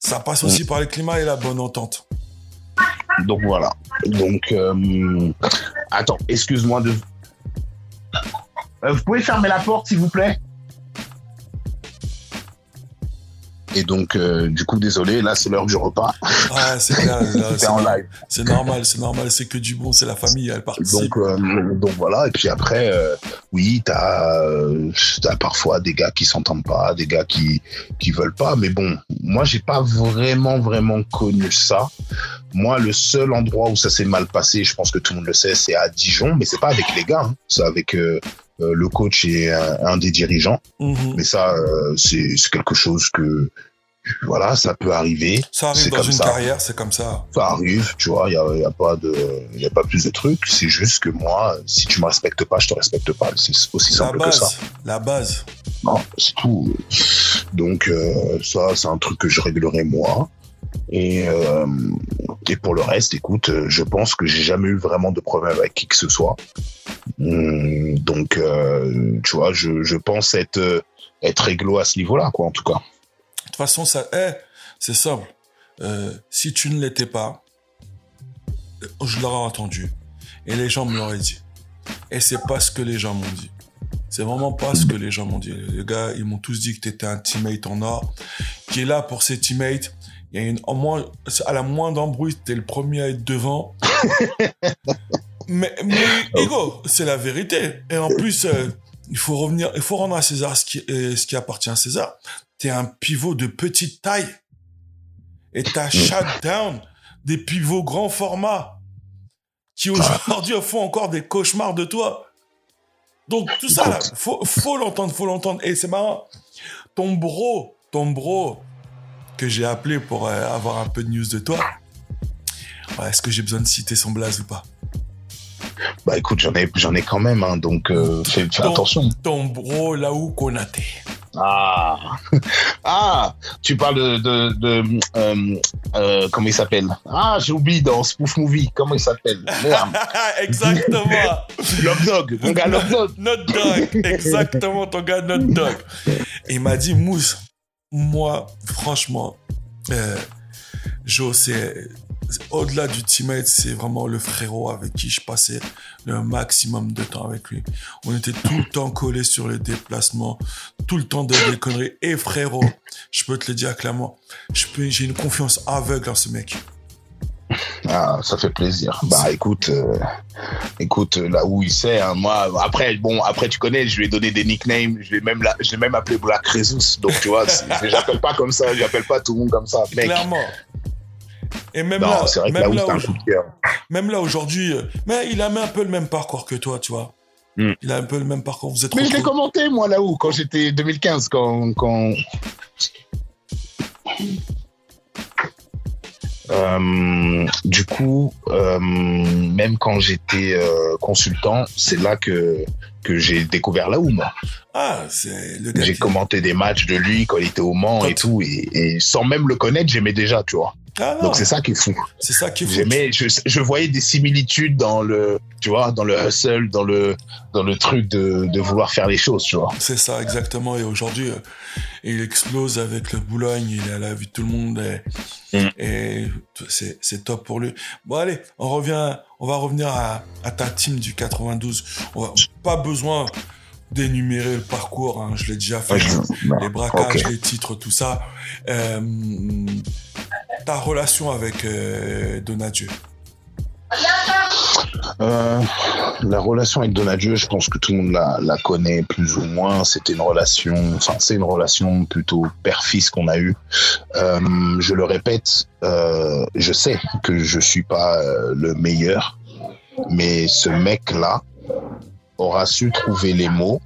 Ça passe aussi par le climat et la bonne entente. Donc voilà. Donc euh, attends, excuse-moi de. Euh, vous pouvez fermer la porte, s'il vous plaît? Et donc, euh, du coup, désolé, là, c'est l'heure du repas. Ah, c'est C'est en normal. live. C'est normal, c'est normal, c'est que du bon, c'est la famille, elle participe. Donc, euh, donc voilà. Et puis après, euh, oui, t'as as parfois des gars qui s'entendent pas, des gars qui qui veulent pas. Mais bon, moi, j'ai pas vraiment vraiment connu ça. Moi, le seul endroit où ça s'est mal passé, je pense que tout le monde le sait, c'est à Dijon. Mais c'est pas avec les gars, hein. c'est avec le coach et un, un des dirigeants. Mhm. Mais ça, euh, c'est quelque chose que voilà, ça peut arriver. Ça arrive dans comme une ça. carrière, c'est comme ça. Ça arrive, tu vois, il y a, y a pas de, y a pas plus de trucs. C'est juste que moi, si tu me respectes pas, je te respecte pas. C'est aussi La simple que ça. la base. Non, c'est tout. Donc euh, ça, c'est un truc que je réglerai moi. Et, euh, et pour le reste, écoute, euh, je pense que j'ai jamais eu vraiment de problème avec qui que ce soit. Hum, donc, euh, tu vois, je, pense être, être réglo à ce niveau-là, quoi, en tout cas. De toute façon, ça, eh, c'est simple. Si tu ne l'étais pas, je l'aurais entendu. Et les gens me l'auraient dit. Et c'est pas ce que les gens m'ont dit. C'est vraiment pas ce que les gens m'ont dit. Les gars, ils m'ont tous dit que tu étais un teammate en or, qui est là pour ses teammates. Il y a une, au moins, à la moindre embrouille, t'es le premier à être devant. mais, mais, Ego, c'est la vérité. Et en plus, euh, il faut revenir, il faut rendre à César ce qui, euh, ce qui appartient à César. T'es un pivot de petite taille. Et t'as shut down des pivots grand format qui aujourd'hui font encore des cauchemars de toi. Donc tout ça, là, faut, faut l'entendre, faut l'entendre. Et c'est marrant. Ton bro, ton bro que j'ai appelé pour euh, avoir un peu de news de toi. Ouais, Est-ce que j'ai besoin de citer son blaze ou pas? Bah écoute, j'en ai, j'en ai quand même, hein, donc euh, fais, fais Ton- attention. Ton bro là où Konaté. Ah, ah, tu parles de, de, de euh, euh, comment il s'appelle? Ah, j'ai oublié dans Spoof Movie. Comment il s'appelle? Exactement. Love Dog, mon gars, Love Dog. Not dog. Exactement, ton gars, not dog. Et il m'a dit, Mousse, moi, franchement, euh, Joe, c'est au-delà du teammate, c'est vraiment le frérot avec qui je passais le maximum de temps avec lui. On était tout le temps collés sur les déplacements, tout le temps de des conneries. Et frérot, je peux te le dire clairement, j'ai une confiance aveugle en ce mec. Ah, ça fait plaisir. Bah écoute, euh, écoute, là où il sait, hein, moi, après, bon, après tu connais, je lui ai donné des nicknames, je l'ai même, la- je l'ai même appelé Black Rezus. Donc tu vois, j'appelle pas comme ça, j'appelle pas tout le monde comme ça. Mec, Clairement. Et même là, non, vrai que là même où là, même là aujourd'hui, euh, mais il a un peu le même parcours que toi, tu vois. Hmm. Il a un peu le même parcours. Vous êtes Mais je l'ai commenté, moi, là où, quand j'étais 2015, quand. quand... Euh, du coup, euh, même quand j'étais euh, consultant, c'est là que, que j'ai découvert où moi. Ah, c'est le. J'ai commenté des matchs de lui quand il était au Mans Quand- et tout, et, et sans même le connaître, j'aimais déjà, tu vois. Ah Donc c'est ça qui est fou. c'est ça qui est fou. J'aimais, je, je voyais des similitudes dans le, tu vois, dans le hustle, dans le, dans le truc de, de vouloir faire les choses, tu vois. C'est ça, exactement. Et aujourd'hui, euh, il explose avec le Boulogne, il est à la vue de tout le monde. Et, Mm. et c'est, c'est top pour lui. Bon, allez, on revient, on va revenir à, à ta team du 92. On va, pas besoin d'énumérer le parcours, hein, je l'ai déjà fait. les braquages, les titres, tout ça. Euh, ta relation avec euh, Donadieu? Euh, la relation avec Donadieu, je pense que tout le monde la, la connaît plus ou moins. C'était une relation, enfin c'est une relation plutôt père-fils qu'on a eue. Euh, je le répète, euh, je sais que je suis pas le meilleur, mais ce mec-là aura su trouver les mots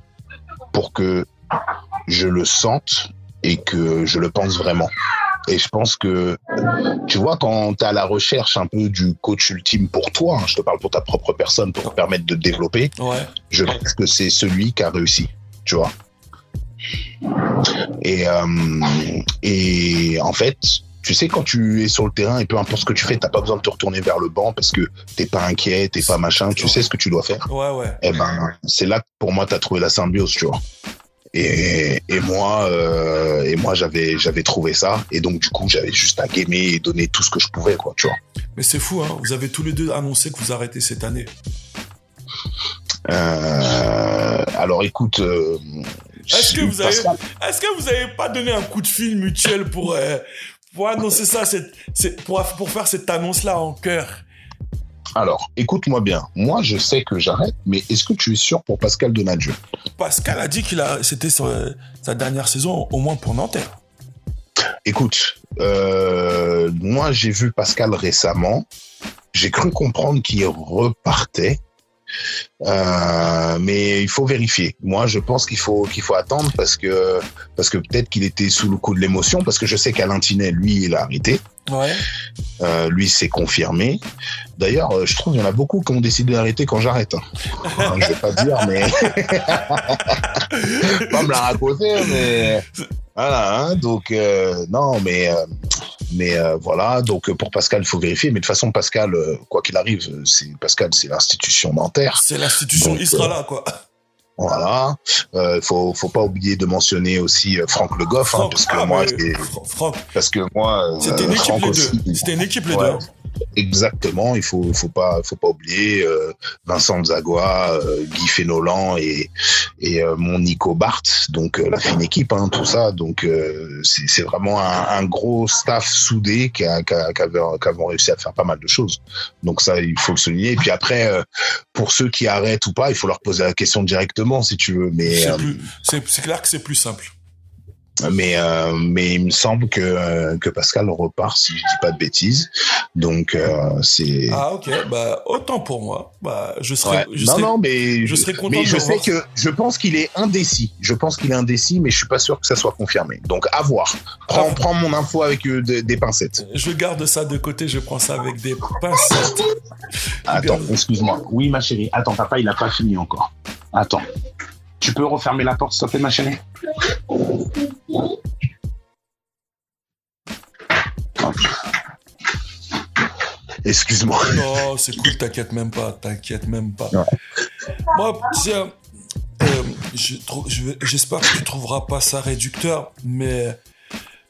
pour que je le sente et que je le pense vraiment. Et je pense que, tu vois, quand tu à la recherche un peu du coach ultime pour toi, hein, je te parle pour ta propre personne, pour te permettre de te développer, Ouais. je pense que c'est celui qui a réussi, tu vois. Et, euh, et en fait, tu sais, quand tu es sur le terrain et peu importe ce que tu fais, t'as pas besoin de te retourner vers le banc parce que t'es pas inquiet, t'es pas machin, tu sais ce que tu dois faire. Ouais, ouais. Eh ben, c'est là que pour moi, tu as trouvé la symbiose, tu vois. Et, et moi, euh, et moi j'avais, j'avais trouvé ça. Et donc, du coup, j'avais juste à gamer et donner tout ce que je pouvais, quoi, tu vois. Mais c'est fou, hein. Vous avez tous les deux annoncé que vous arrêtez cette année. Euh, alors, écoute. euh, Est-ce que vous avez, Pascal- est-ce que vous avez pas donné un coup de fil mutuel pour, euh, pour annoncer ça, cette, cette- pour, pour faire cette annonce-là en cœur? Alors, écoute-moi bien. Moi, je sais que j'arrête, mais est-ce que tu es sûr pour Pascal Donadieu? Pascal a dit qu'il a, c'était sa dernière saison, au moins pour Nanterre. Écoute, euh, moi, j'ai vu Pascal récemment. J'ai cru comprendre qu'il repartait. Euh, mais il faut vérifier. Moi, je pense qu'il faut qu'il faut attendre parce que parce que peut-être qu'il était sous le coup de l'émotion parce que je sais qu'Alain Tinet, lui, il a arrêté. Ouais. Euh, lui, c'est confirmé. D'ailleurs, euh, je trouve qu'il y en a beaucoup qui ont décidé d'arrêter quand j'arrête. Hein. Je vais pas dire, mais pas me la raconter, mais voilà. hein. donc euh, non, mais euh, Mais euh, voilà, donc pour Pascal, il faut vérifier. Mais de toute façon, Pascal, euh, quoi qu'il arrive, c'est Pascal, c'est l'institution dentaire. C'est l'institution, Donc, il sera là, quoi. Voilà. Euh, faut, faut pas oublier de mentionner aussi euh, Franck Le Goff, hein, Franck, parce que ah, moi, mais j'ai- Fra- Franck, parce que moi, euh, c'était une équipe Franck les deux. C'était une équipe les Ouais. deux. Exactement, il faut faut pas faut pas oublier euh, Vincent Zagua, euh, Guy Fénolan et et euh, mon Nico Barth, donc la fine équipe, hein, tout ça, donc c'est c'est vraiment un, un gros staff soudé qui a qui a- qui avait qui avons réussi à faire pas mal de choses. Donc ça il faut le souligner. Et puis après pour ceux qui arrêtent ou pas, il faut leur poser la question directement si tu veux. Mais c'est clair que c'est plus simple. Mais euh, mais il me semble que euh, que Pascal repart si je dis pas de bêtises. Donc euh, c'est Ah ok, bah autant pour moi. Bah je serais, Ouais. je non, serais- non, mais je serais content mais de je sais voir. que je pense qu'il est indécis. Je pense qu'il est indécis, mais je suis pas sûr que ça soit confirmé. Donc à voir. Prends, Ah. prends mon info avec des, des pincettes. je garde ça de côté, je prends ça avec des pincettes. Attends, excuse-moi. Oui, ma chérie. Attends, papa, il a pas fini encore. Attends. Tu peux refermer la porte, s'il te plaît, ma chérie. Excuse-moi. Non, c'est cool, t'inquiète même pas, t'inquiète même pas. Ouais. Moi, tiens, euh, je je j'espère que tu trouveras pas ça réducteur, mais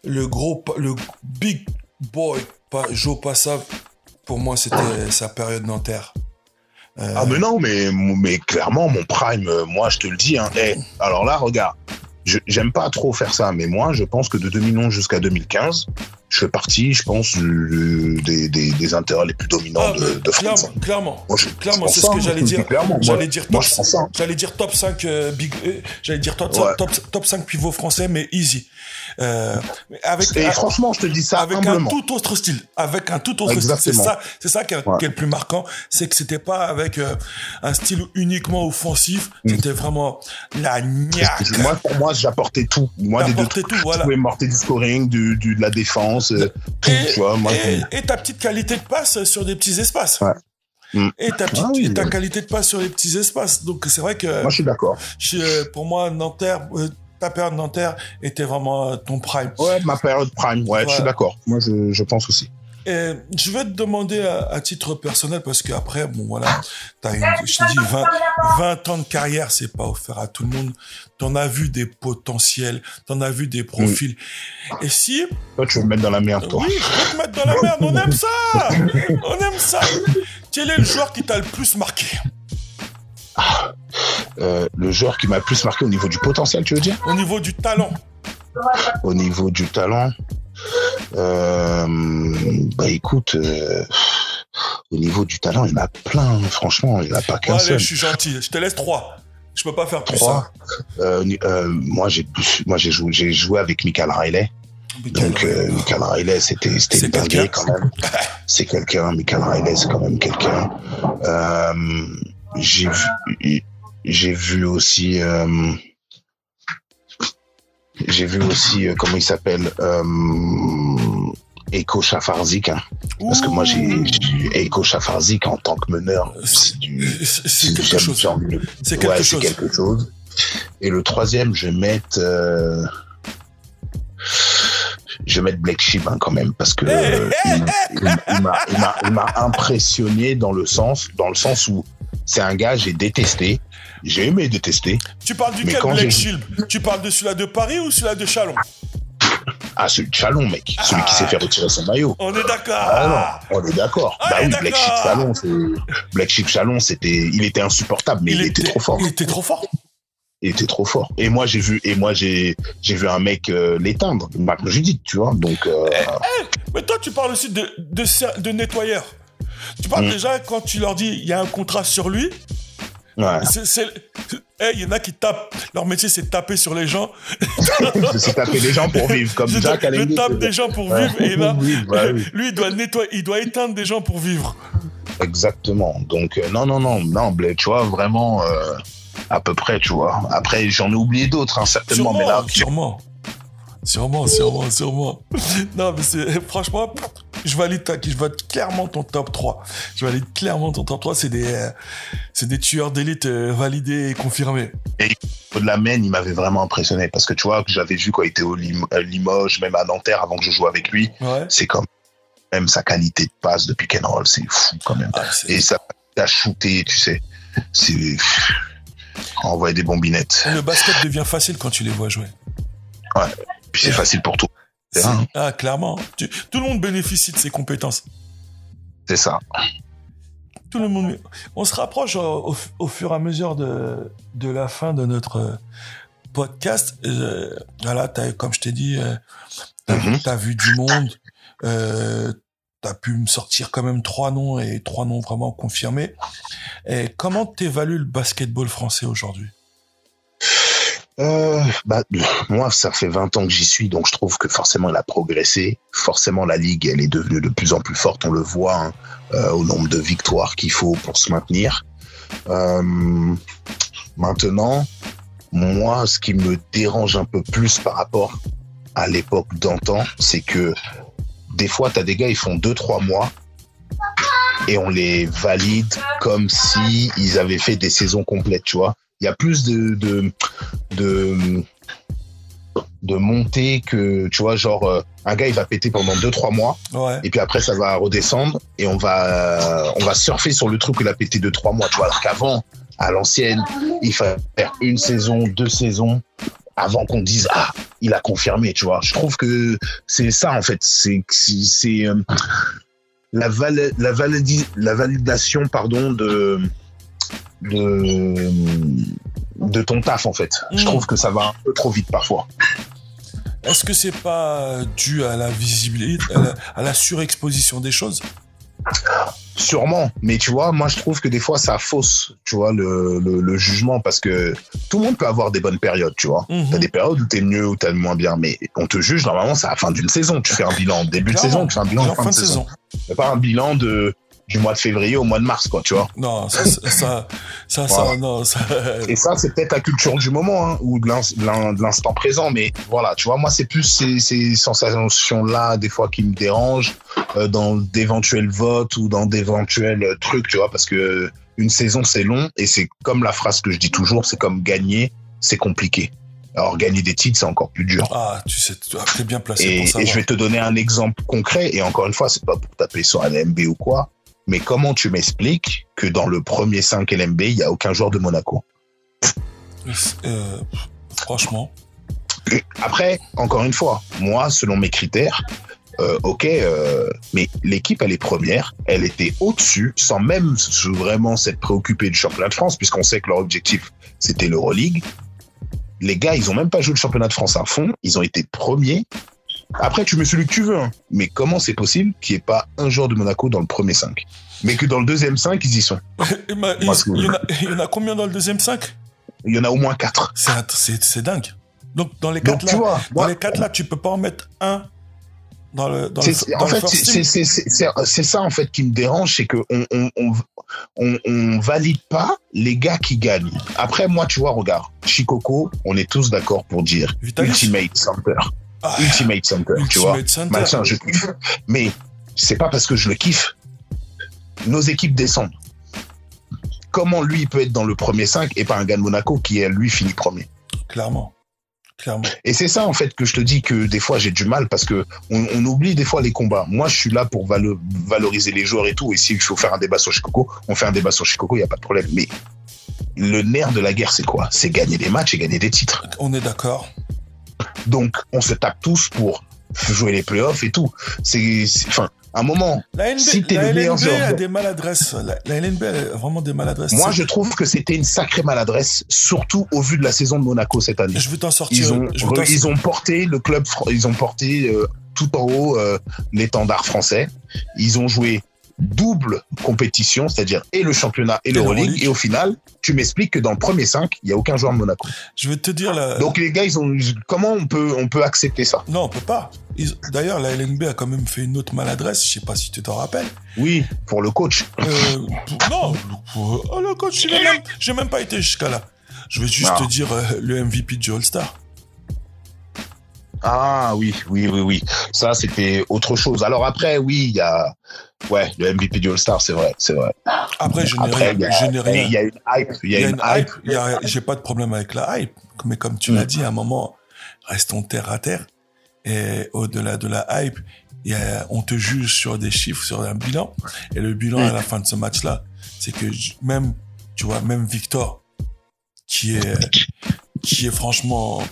le gros, pa- le big boy, pas Joe Passav, pour moi, c'était sa période Nanterre. Euh, Ah mais non, mais, mais clairement, mon prime, euh, moi je te le dis, hein, eh, alors là, regarde, j'aime pas trop faire ça, mais moi je pense que de 2011 jusqu'à 2015, je fais partie, je pense, du- des, des, des intérêts les plus dominants ah, de, France. clairement, clairement, Moi, je- clairement, c'est ce que ça, j'allais dire. J'allais dire top, j'allais dire top 5 euh, big, euh, j'allais dire top, Ouais. top, top 5 pivots français, mais easy. Euh, avec, Et franchement, je te dis ça avec humblement. un tout autre style, avec un tout autre style. C'est ça, c'est ça qui est, Ouais. qui est le plus marquant, c'est que c'était pas avec euh, un style uniquement offensif, Mm. c'était vraiment la niaque. Moi, pour moi, j'apportais tout. Moi, des deux trucs. tout, voilà. Je pouvais du scoring, du, du, de la défense, Et, tu vois. Moi, et, et ta petite qualité de passe sur des petits espaces. Ouais. Mm. Et ta, petite, Ah oui, ta qualité de passe sur les petits espaces. Donc c'est vrai que moi, je suis d'accord. pour moi, Nanterre, euh, ta période Nanterre était vraiment euh, ton prime. Ouais, ma période prime, ouais, je suis d'accord. Moi, je, je pense aussi. Et je vais te demander à, à titre personnel, parce qu'après, bon voilà, t'as une, je te dis, 20, 20 ans de carrière, c'est pas offert à tout le monde. T'en as vu des potentiels, t'en as vu des profils. Et si, Toi, tu veux me mettre dans la merde, toi. oui, je vais te mettre dans la merde, on aime ça! On aime ça! Quel est le joueur qui t'a le plus marqué? Euh, le joueur qui m'a le plus marqué au niveau du potentiel, tu veux dire? Au niveau du talent? Au niveau du talent euh, Bah écoute, euh, au niveau du talent, il y en a plein, franchement, il n'y en a pas qu'un allez, seul. je suis gentil, je te laisse trois. Je peux pas faire plus Trois. Euh, euh, moi, j'ai moi j'ai joué, j'ai joué avec Michael Riley. Donc, Michael Riley, c'était c'était quelqu'un. quand même. C'est quelqu'un, Michael Riley, c'est quand même quelqu'un. J'ai vu, j'ai vu aussi, j'ai vu aussi, euh, comment il s'appelle, euh, Eko Chafarzik. hein. Parce que moi, j'ai Eko Chafarzik en tant que meneur. C'est quelque chose. C'est quelque ouais, chose. quelque chose. Et le troisième, je vais mettre. euh, Je vais mettre Black Sheep hein, quand même parce que euh, il- il- il m'a impressionné dans le sens dans le sens où c'est un gars j'ai détesté, j'ai aimé détester. Tu parles duquel Black Shield? Tu parles de celui-là de Paris ou celui-là de Chalon? Ah celui de Chalon mec, celui qui Ah. s'est fait retirer son maillot. On est d'accord. Ah non, on est d'accord. Ah, bah oui, Black. Sheep Chalon, Black Sheep Chalon, c'était, il était insupportable, mais il, était, trop fort. Il était trop fort. Il était trop fort. Et moi j'ai vu, et moi j'ai, j'ai vu un mec euh, l'éteindre, Marc Judith, tu vois. Donc euh, Mais toi, tu parles aussi de, de nettoyeur. Tu parles Mm. déjà quand tu leur dis il y a un contrat sur lui? ouais. c'est- c'est- Eh, Il y en a qui tapent. Leur métier, c'est de taper sur les gens. sais taper les gens pour vivre, comme je, Jack je tape des gens pour Ouais. vivre. Et là, oui. lui, il doit nettoyer, il doit éteindre des gens pour vivre. Exactement. Donc euh, non, non, non, non, tu vois, vraiment euh, à peu près, tu vois. Après, j'en ai oublié d'autres, hein, certainement, mais là, sûrement, sûrement. Sûrement, sûrement, sûrement. Non, mais c'est franchement, je valide, ta, je valide clairement ton top 3. Je valide clairement ton top 3. C'est des, euh, c'est des tueurs d'élite euh, validés et confirmés. Et de la main, il m'avait vraiment impressionné parce que tu vois, que j'avais vu quand il était au Lim- à Limoges, même à Nanterre avant que je joue avec lui. Ouais. C'est comme même sa qualité de passe de pick and roll, c'est fou quand même. Ah, Et ça a shooté, tu sais. C'est envoyer des bombinettes. Le basket devient facile quand tu les vois jouer. Puis c'est facile pour tout. C'est- Hein. Ah, clairement. Tu- tout le monde bénéficie de ses compétences. C'est ça. Tout le monde. On se rapproche au, fur et à mesure de, de la fin de notre podcast. Euh, voilà, t'as- comme je t'ai dit, euh, t'as Mhm. t'as vu du monde. Euh, t'as pu me sortir quand même trois noms et trois noms vraiment confirmés. Et comment t'évalues le basketball français aujourd'hui? Euh, bah, moi, ça fait 20 ans que j'y suis, donc je trouve que forcément, elle a progressé. Forcément, la ligue, elle est devenue de plus en plus forte. On le voit hein, euh, au nombre de victoires qu'il faut pour se maintenir. Euh, maintenant, moi, ce qui me dérange un peu plus par rapport à l'époque d'antan, c'est que des fois, tu as des gars, ils font 2-3 mois et on les valide comme si ils avaient fait des saisons complètes, tu vois. Il y a plus de, de, de, de montée que, tu vois, genre, euh, un gars, il va péter pendant 2-3 mois, Ouais. et puis après, ça va redescendre, et on va, on va surfer sur le truc qu'il a pété 2-3 mois, tu vois, alors qu'avant, à l'ancienne, il fallait faire une saison, deux saisons, avant qu'on dise, ah, il a confirmé, tu vois. Je trouve que c'est ça, en fait, c'est, c'est, c'est, euh, la, val- la, validi- la validation, pardon, de, de, de ton taf, en fait. Je Mm. trouve que ça va un peu trop vite parfois. Est-ce que c'est pas dû à la visibilité, à la, à la surexposition des choses? Sûrement, mais tu vois, moi je trouve que des fois ça fausse, tu vois, le, le, le jugement parce que tout le monde peut avoir des bonnes périodes, tu vois. Mhm. T'as des périodes où t'es mieux ou t'es moins bien, mais on te juge normalement c'est à la fin d'une saison. Tu fais un bilan début de saison, tu fais un bilan En fin, de saison. C'est pas un bilan de du mois de février au mois de mars, quoi, tu vois. Non, ça, ça, ça, ça, ça, non, ça. Et ça, c'est peut-être la culture du moment hein, ou de l'ins- de l'in- de l'instant présent. Mais voilà, tu vois, moi, c'est plus ces, ces sensations-là, des fois, qui me dérangent euh, dans d'éventuels votes ou dans d'éventuels trucs, tu vois, parce que une saison, c'est long et c'est comme la phrase que je dis toujours, c'est comme gagner, c'est compliqué. Alors, gagner des titres, c'est encore plus dur. Ah, tu sais, tu es bien placé Et, pour et savoir. je vais te donner un exemple concret. Et encore une fois, c'est pas pour taper sur un LMB ou quoi. Mais comment tu m'expliques que dans le premier 5 LMB, il y a aucun joueur de Monaco? Euh, franchement, Après, encore une fois, moi, selon mes critères, euh, ok, euh, mais l'équipe, elle est première, elle était au-dessus, sans même vraiment s'être préoccupée du championnat de France, puisqu'on sait que leur objectif, c'était l'Euroleague. Les gars, ils ont même pas joué le championnat de France à fond, ils ont été premiers. Après, tu mets celui que tu veux, hein. mais comment c'est possible qu'il n'y ait pas un joueur de Monaco dans le premier 5 Mais que dans le deuxième 5, ils y sont. Il, y en a, il y en a combien dans le deuxième 5 Il y en a au moins 4. C'est dingue. Donc, dans les Donc, quatre tu là, vois, dans moi, les quatre là, tu peux pas en mettre un dans le, dans le, dans en fait, c'est- ça en fait qui me dérange, c'est que on, on, on, on, on valide pas les gars qui gagnent. Après, moi, tu vois, regarde, Chicoco, on est tous d'accord pour dire. Ultimate Center, Ah, Ultimate Center, tu vois. Center. Machin, je kiffe. Mais c'est pas parce que je le kiffe. Nos équipes descendent. Comment lui il peut être dans le premier 5 et pas un gars de Monaco qui est lui fini premier? Clairement. Clairement. et c'est ça en fait que je te dis que des fois j'ai du mal parce que on, on oublie des fois les combats. Moi je suis là pour valo- valoriser les joueurs et tout. Et s'il faut faire un débat sur Chicoco, on fait un débat sur Chicoco, il y a pas de problème. Mais le nerf de la guerre c'est quoi? C'est gagner des matchs et gagner des titres. On est d'accord. Donc on se tape tous pour jouer les playoffs et tout. C'est enfin un moment. La, NB, Si t'es la le meilleur LNB joueur a de- des maladresses. La, la LNB a vraiment des maladresses. Moi je trouve que c'était une sacrée maladresse, surtout au vu de la saison de Monaco cette année. Je vais t'en sortir. Ils ont, je ils ont porté le club, ils ont porté euh, tout en haut euh, l'étendard français. Ils ont joué double compétition, c'est-à-dire et le championnat et l'Euroleague. Et au final, tu m'expliques que dans le premier 5, il y a aucun joueur de Monaco. je vais te dire la. Donc les gars, ils ont comment on peut on peut accepter ça? Non, on peut pas. Ils- D'ailleurs, la LNB a quand même fait une autre maladresse. Je sais pas si tu t'en rappelles. Oui, pour le coach. Euh, non, pour- oh, le coach, a même, j'ai même pas été jusqu'à là. Je vais juste Non. te dire euh, le MVP du All-Star. Ah oui, oui, oui, oui. Ça, c'était autre chose. Alors après, oui, il y a, ouais, le MVP du All-Star, c'est vrai, c'est vrai. Après, je n'ai rien. il y a- une hype. Il y a, une hype. a- J'ai pas de problème avec la hype. Mais comme tu Mm. l'as dit, à un moment, restons terre à terre. Et au-delà de la hype, il y a- on te juge sur des chiffres, sur un bilan. Et le bilan Mm. à la fin de ce match-là, c'est que même, tu vois, même Victor, qui est, qui est franchement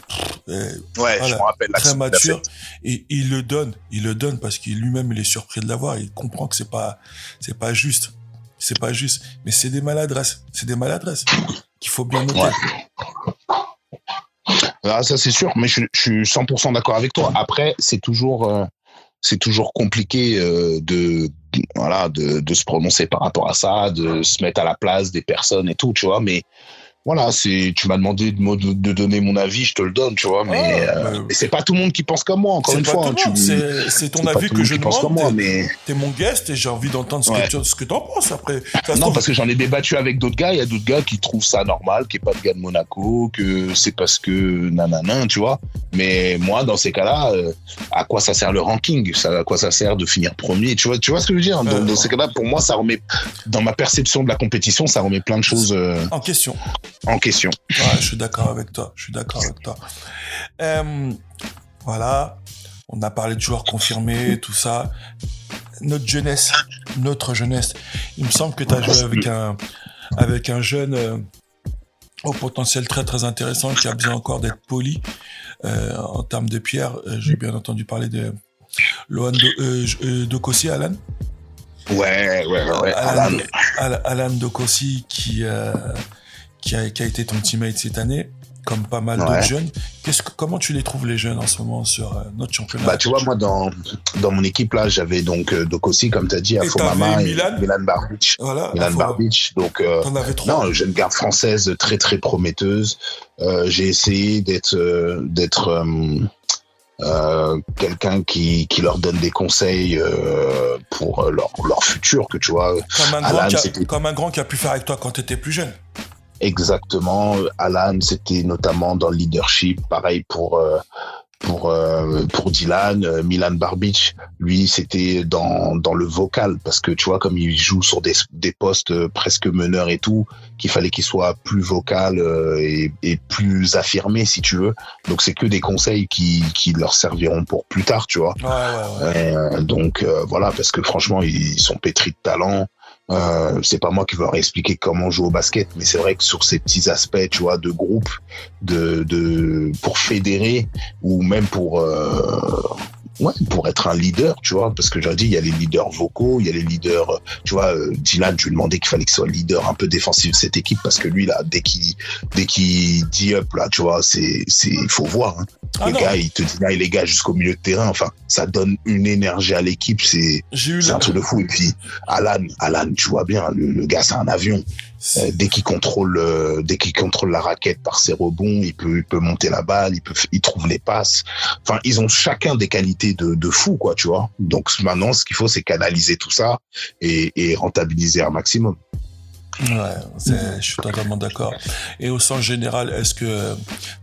euh, Ouais, je me rappelle. très mature, et il le donne, il le donne parce qu'il lui-même il est surpris de l'avoir. Il comprend que c'est pas, c'est pas juste, c'est pas juste. Mais c'est des maladresses, c'est des maladresses qu'il faut bien noter. Ouais. Ah, ça c'est sûr, mais je, je suis 100% d'accord avec toi. Après, c'est toujours, euh, c'est toujours compliqué euh, de, voilà, de, de se prononcer par rapport à ça, de se mettre à la place des personnes et tout, tu vois. Mais voilà, c'est, tu m'as demandé de, de, de donner mon avis, je te le donne, tu vois. Mais, Ah, euh, mais- c'est pas tout le monde qui pense comme moi, encore une pas fois. hein, c'est ton avis que je pense comme demande. moi, mais t'es mon guest et j'ai envie d'entendre ce, Ouais. que tu- ce que t'en penses après. Ça non, trouve- parce que j'en ai débattu avec d'autres gars. Il y a d'autres gars qui trouvent ça normal, qui est pas le gars de Monaco, que c'est parce que nanana, tu vois. Mais moi, dans ces cas-là, euh, à quoi ça sert le ranking? Ça, À quoi ça sert de finir premier? Tu vois, tu vois ce que je veux dire? Dans, Euh, dans ces cas-là, pour moi, ça remet, dans ma perception de la compétition, ça remet plein de choses euh, en question. En question. Ouais, je suis d'accord avec toi. Je suis d'accord avec toi. Euh, voilà. On a parlé de joueurs confirmés, tout ça. Notre jeunesse, notre jeunesse. Il me semble que tu as joué avec un, avec un jeune euh, au potentiel très très intéressant qui a besoin encore d'être poli euh, en termes de pierre. J'ai bien entendu parler de Lohan de, Dokossi, Alan. Ouais, ouais, ouais. ouais. Alan, Alan, Al- Alan Dokossi qui, euh, qui, a, qui a été ton teammate cette année, comme pas mal Ouais. d'autres jeunes. Qu'est-ce que, comment tu les trouves les jeunes en ce moment sur euh, notre championnat? Bah, tu vois, moi, dans, dans mon équipe, là, j'avais donc euh, Dokossi, comme tu as dit, Et Afomama t'avais et Milan? Milan Barbic. Voilà, Milan faut- Barbic. Donc, euh, t'en avais trois. Non, jeune garde française très très prometteuse. Euh, j'ai essayé d'être d'être euh, quelqu'un qui, qui leur donne des conseils euh, pour leur, leur futur, que tu vois comme, un Alan, grand qui a, comme un grand qui a pu faire avec toi quand tu étais plus jeune. Exactement. Alan, c'était notamment dans le leadership, pareil pour euh, pour euh, pour Dylan, euh, Milan Barbic, lui c'était dans dans le vocal parce que tu vois comme il joue sur des des postes presque meneurs et tout, qu'il fallait qu'il soit plus vocal et, et plus affirmé si tu veux. Donc c'est que des conseils qui qui leur serviront pour plus tard, tu vois. Ouais, ouais, ouais. Euh, donc euh, voilà, parce que franchement, ils sont pétris de talent. Euh, c'est pas moi qui vais leur expliquer comment jouer au basket, mais c'est vrai que sur ces petits aspects, tu vois, de groupe, de, de pour fédérer ou même pour euh, ouais, pour être un leader, tu vois, parce que j'ai dit, il y a les leaders vocaux, il y a les leaders, tu vois, euh, Dylan, je lui demandais qu'il fallait qu'il soit leader un peu défensif de cette équipe parce que lui là, dès qu'il dès qu'il dit up là, tu vois, c'est c'est il faut voir. Hein. Ah non, gars, il te dit là, les gars jusqu'au milieu de terrain. Enfin, ça donne une énergie à l'équipe. C'est c'est un truc de fou. Et puis Alan, Alan, tu vois bien, le, le gars, c'est un avion. Euh, dès qu'il contrôle, euh, dès qu'il contrôle la raquette par ses rebonds, il peut, il peut monter la balle, il peut, il trouve les passes. Enfin, ils ont chacun des qualités de, de fou, quoi, tu vois. Donc maintenant, ce qu'il faut, c'est canaliser tout ça et, et rentabiliser un maximum. Ouais, je suis totalement d'accord. Et au sens général, est-ce que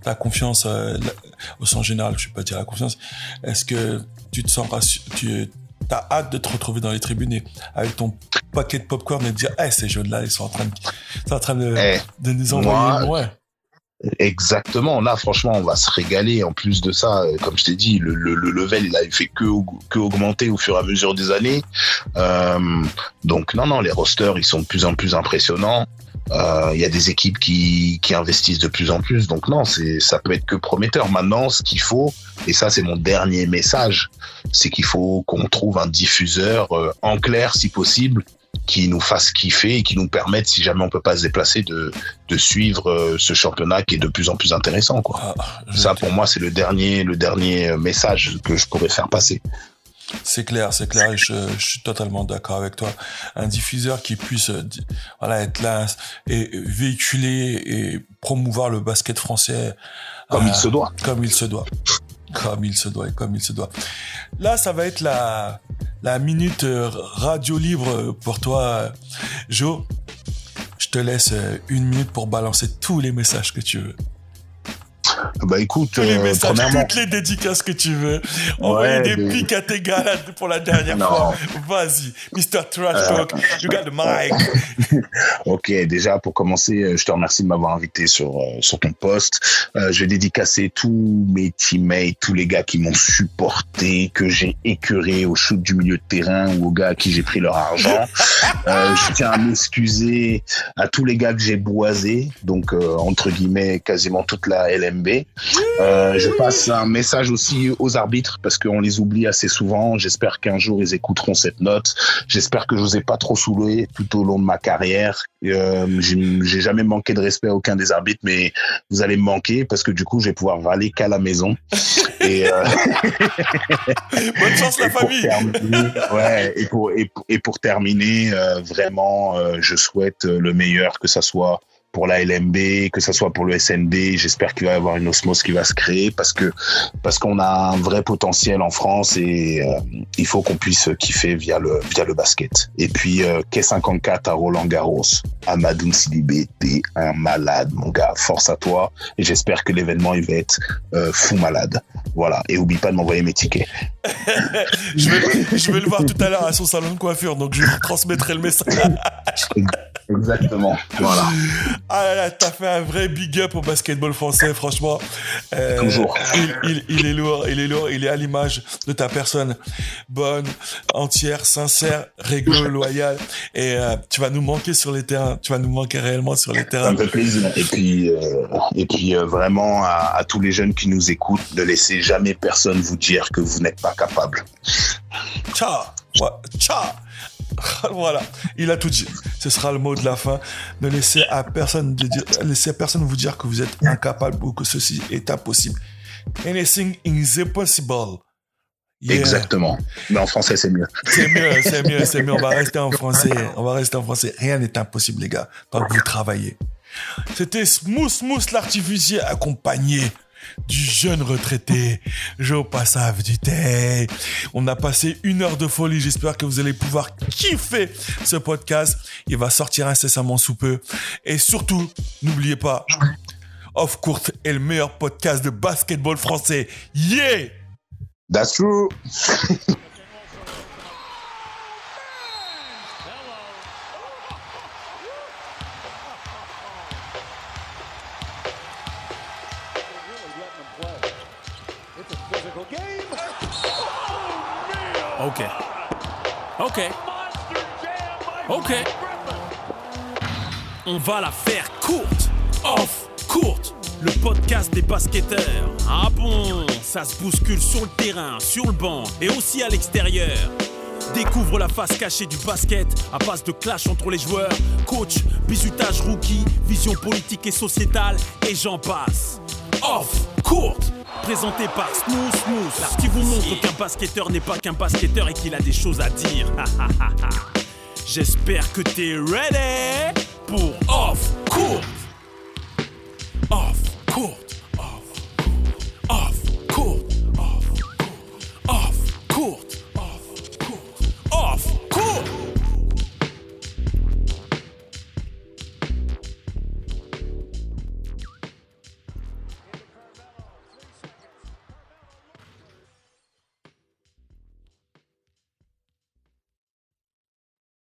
ta confiance, euh, la- au sens général, je vais pas dire la confiance, est-ce que tu te sens tu as hâte de te retrouver dans les tribunes et avec ton paquet de popcorn et de dire, eh, ces jeunes-là, ils sont en train de, sont en train de, Eh, de nous moi, envoyer, ouais. Exactement. Là, franchement, on va se régaler. En plus de ça, euh, comme je t'ai dit, le, le, le level, il a fait que, que augmenter au fur et à mesure des années. Euh, donc, non, non, les rosters, ils sont de plus en plus impressionnants. Euh, Il y a des équipes qui, qui investissent de plus en plus. Donc, non, c'est, ça peut être que prometteur. Maintenant, ce qu'il faut, et ça, c'est mon dernier message, c'est qu'il faut qu'on trouve un diffuseur euh, en clair, si possible, qui nous fasse kiffer et qui nous permette, si jamais on peut pas se déplacer, de, de suivre euh, ce championnat qui est de plus en plus intéressant. Quoi. Ah, Ça, pour moi, c'est le dernier, le dernier message que je pourrais faire passer. C'est clair, c'est clair, et je, je suis totalement d'accord avec toi. Un diffuseur qui puisse euh, voilà, être là et véhiculer et promouvoir le basket français Comme euh, il se doit. Comme il se doit. Comme il se doit, et comme il se doit. Là, ça va être la, la minute euh, radio libre pour toi, euh, Jo. Je te laisse euh, une minute pour balancer tous les messages que tu veux. Bah écoute, tous les messages, premièrement, toutes les dédicaces que tu veux. Envoyer Ouais, des mais- pics à tes gars là, pour la dernière fois. Vas-y, Mr. Trash Euh, Talk, got the mic. Ok, déjà pour commencer, euh, je te remercie de m'avoir invité sur euh, sur ton poste. Euh, je vais dédicacer tous mes teammates, tous les gars qui m'ont supporté, que j'ai écœuré au shoot du milieu de terrain ou aux gars à qui j'ai pris leur argent. Euh, je tiens à m'excuser à tous les gars que j'ai boisés, donc euh, entre guillemets quasiment toute la LMB. Euh, je passe un message aussi aux arbitres parce qu'on les oublie assez souvent. J'espère qu'un jour ils écouteront cette note. J'espère que je vous ai pas trop saoulé tout au long de ma carrière. Euh, j'ai jamais manqué de respect à aucun des arbitres, mais vous allez me manquer parce que du coup je vais pouvoir râler qu'à la maison. Et, euh, Bonne chance la famille. terminer, ouais, et pour, et, pour- et pour terminer, euh, vraiment, je souhaite le meilleur, que ça soit pour la LMB, que ça soit pour le SND. J'espère qu'il va y avoir une osmose qui va se créer parce que parce qu'on a un vrai potentiel en France et euh, il faut qu'on puisse kiffer via le via le basket. Et puis euh, K54 à Roland Garros, Amadou Sidibé, t'es un malade mon gars. Force à toi et j'espère que l'événement il va être euh, fou malade. Voilà et oublie pas de m'envoyer mes tickets. Je vais, je vais le voir tout à l'heure à son salon de coiffure, donc je lui transmettrai le message. Exactement. Voilà. Ah là là, t'as fait un vrai big up au basketball français, franchement. Euh, Toujours. Il, il- il est lourd, il est lourd, il est à l'image de ta personne. Bonne, entière, sincère, réglo, loyale. Et euh, tu vas nous manquer sur les terrains. Tu vas nous manquer réellement sur les Ça terrains. me fait plaisir. Et puis, euh, et puis vraiment à, à tous les jeunes qui nous écoutent, ne laissez jamais personne vous dire que vous n'êtes pas capable. Ciao Ouais, Ciao Voilà, il a tout dit. Ce sera le mot de la fin. Ne laissez à personne de dire, laissez à personne vous dire que vous êtes incapable ou que ceci est impossible. Anything is impossible. Yeah. Exactement. Mais en français, c'est mieux. C'est mieux, c'est mieux, c'est mieux. On va rester en français. On va rester en français. Rien n'est impossible, les gars, tant que vous travaillez. C'était Smooth Smooth l'artificier accompagné du jeune retraité Joe Passav du Tay. On a passé une heure de folie. J'espère que vous allez pouvoir kiffer ce podcast. Il va sortir incessamment sous peu. Et surtout, n'oubliez pas, Off Court est le meilleur podcast de basketball français. Yeah! That's true. Ok. Ok. Ok. On va la faire courte. Off courte. Le podcast des basketteurs. Ah bon, ça se bouscule sur le terrain, sur le banc et aussi à l'extérieur. Découvre la face cachée du basket à base de clash entre les joueurs, coach, bisutage rookie, vision politique et sociétale et j'en passe. Off courte présenté par Smooth Smooth. qui vous montre qu'un basketteur n'est pas qu'un basketteur et qu'il a des choses à dire. J'espère que t'es ready pour Off Court. Off Court. Off Court. Off.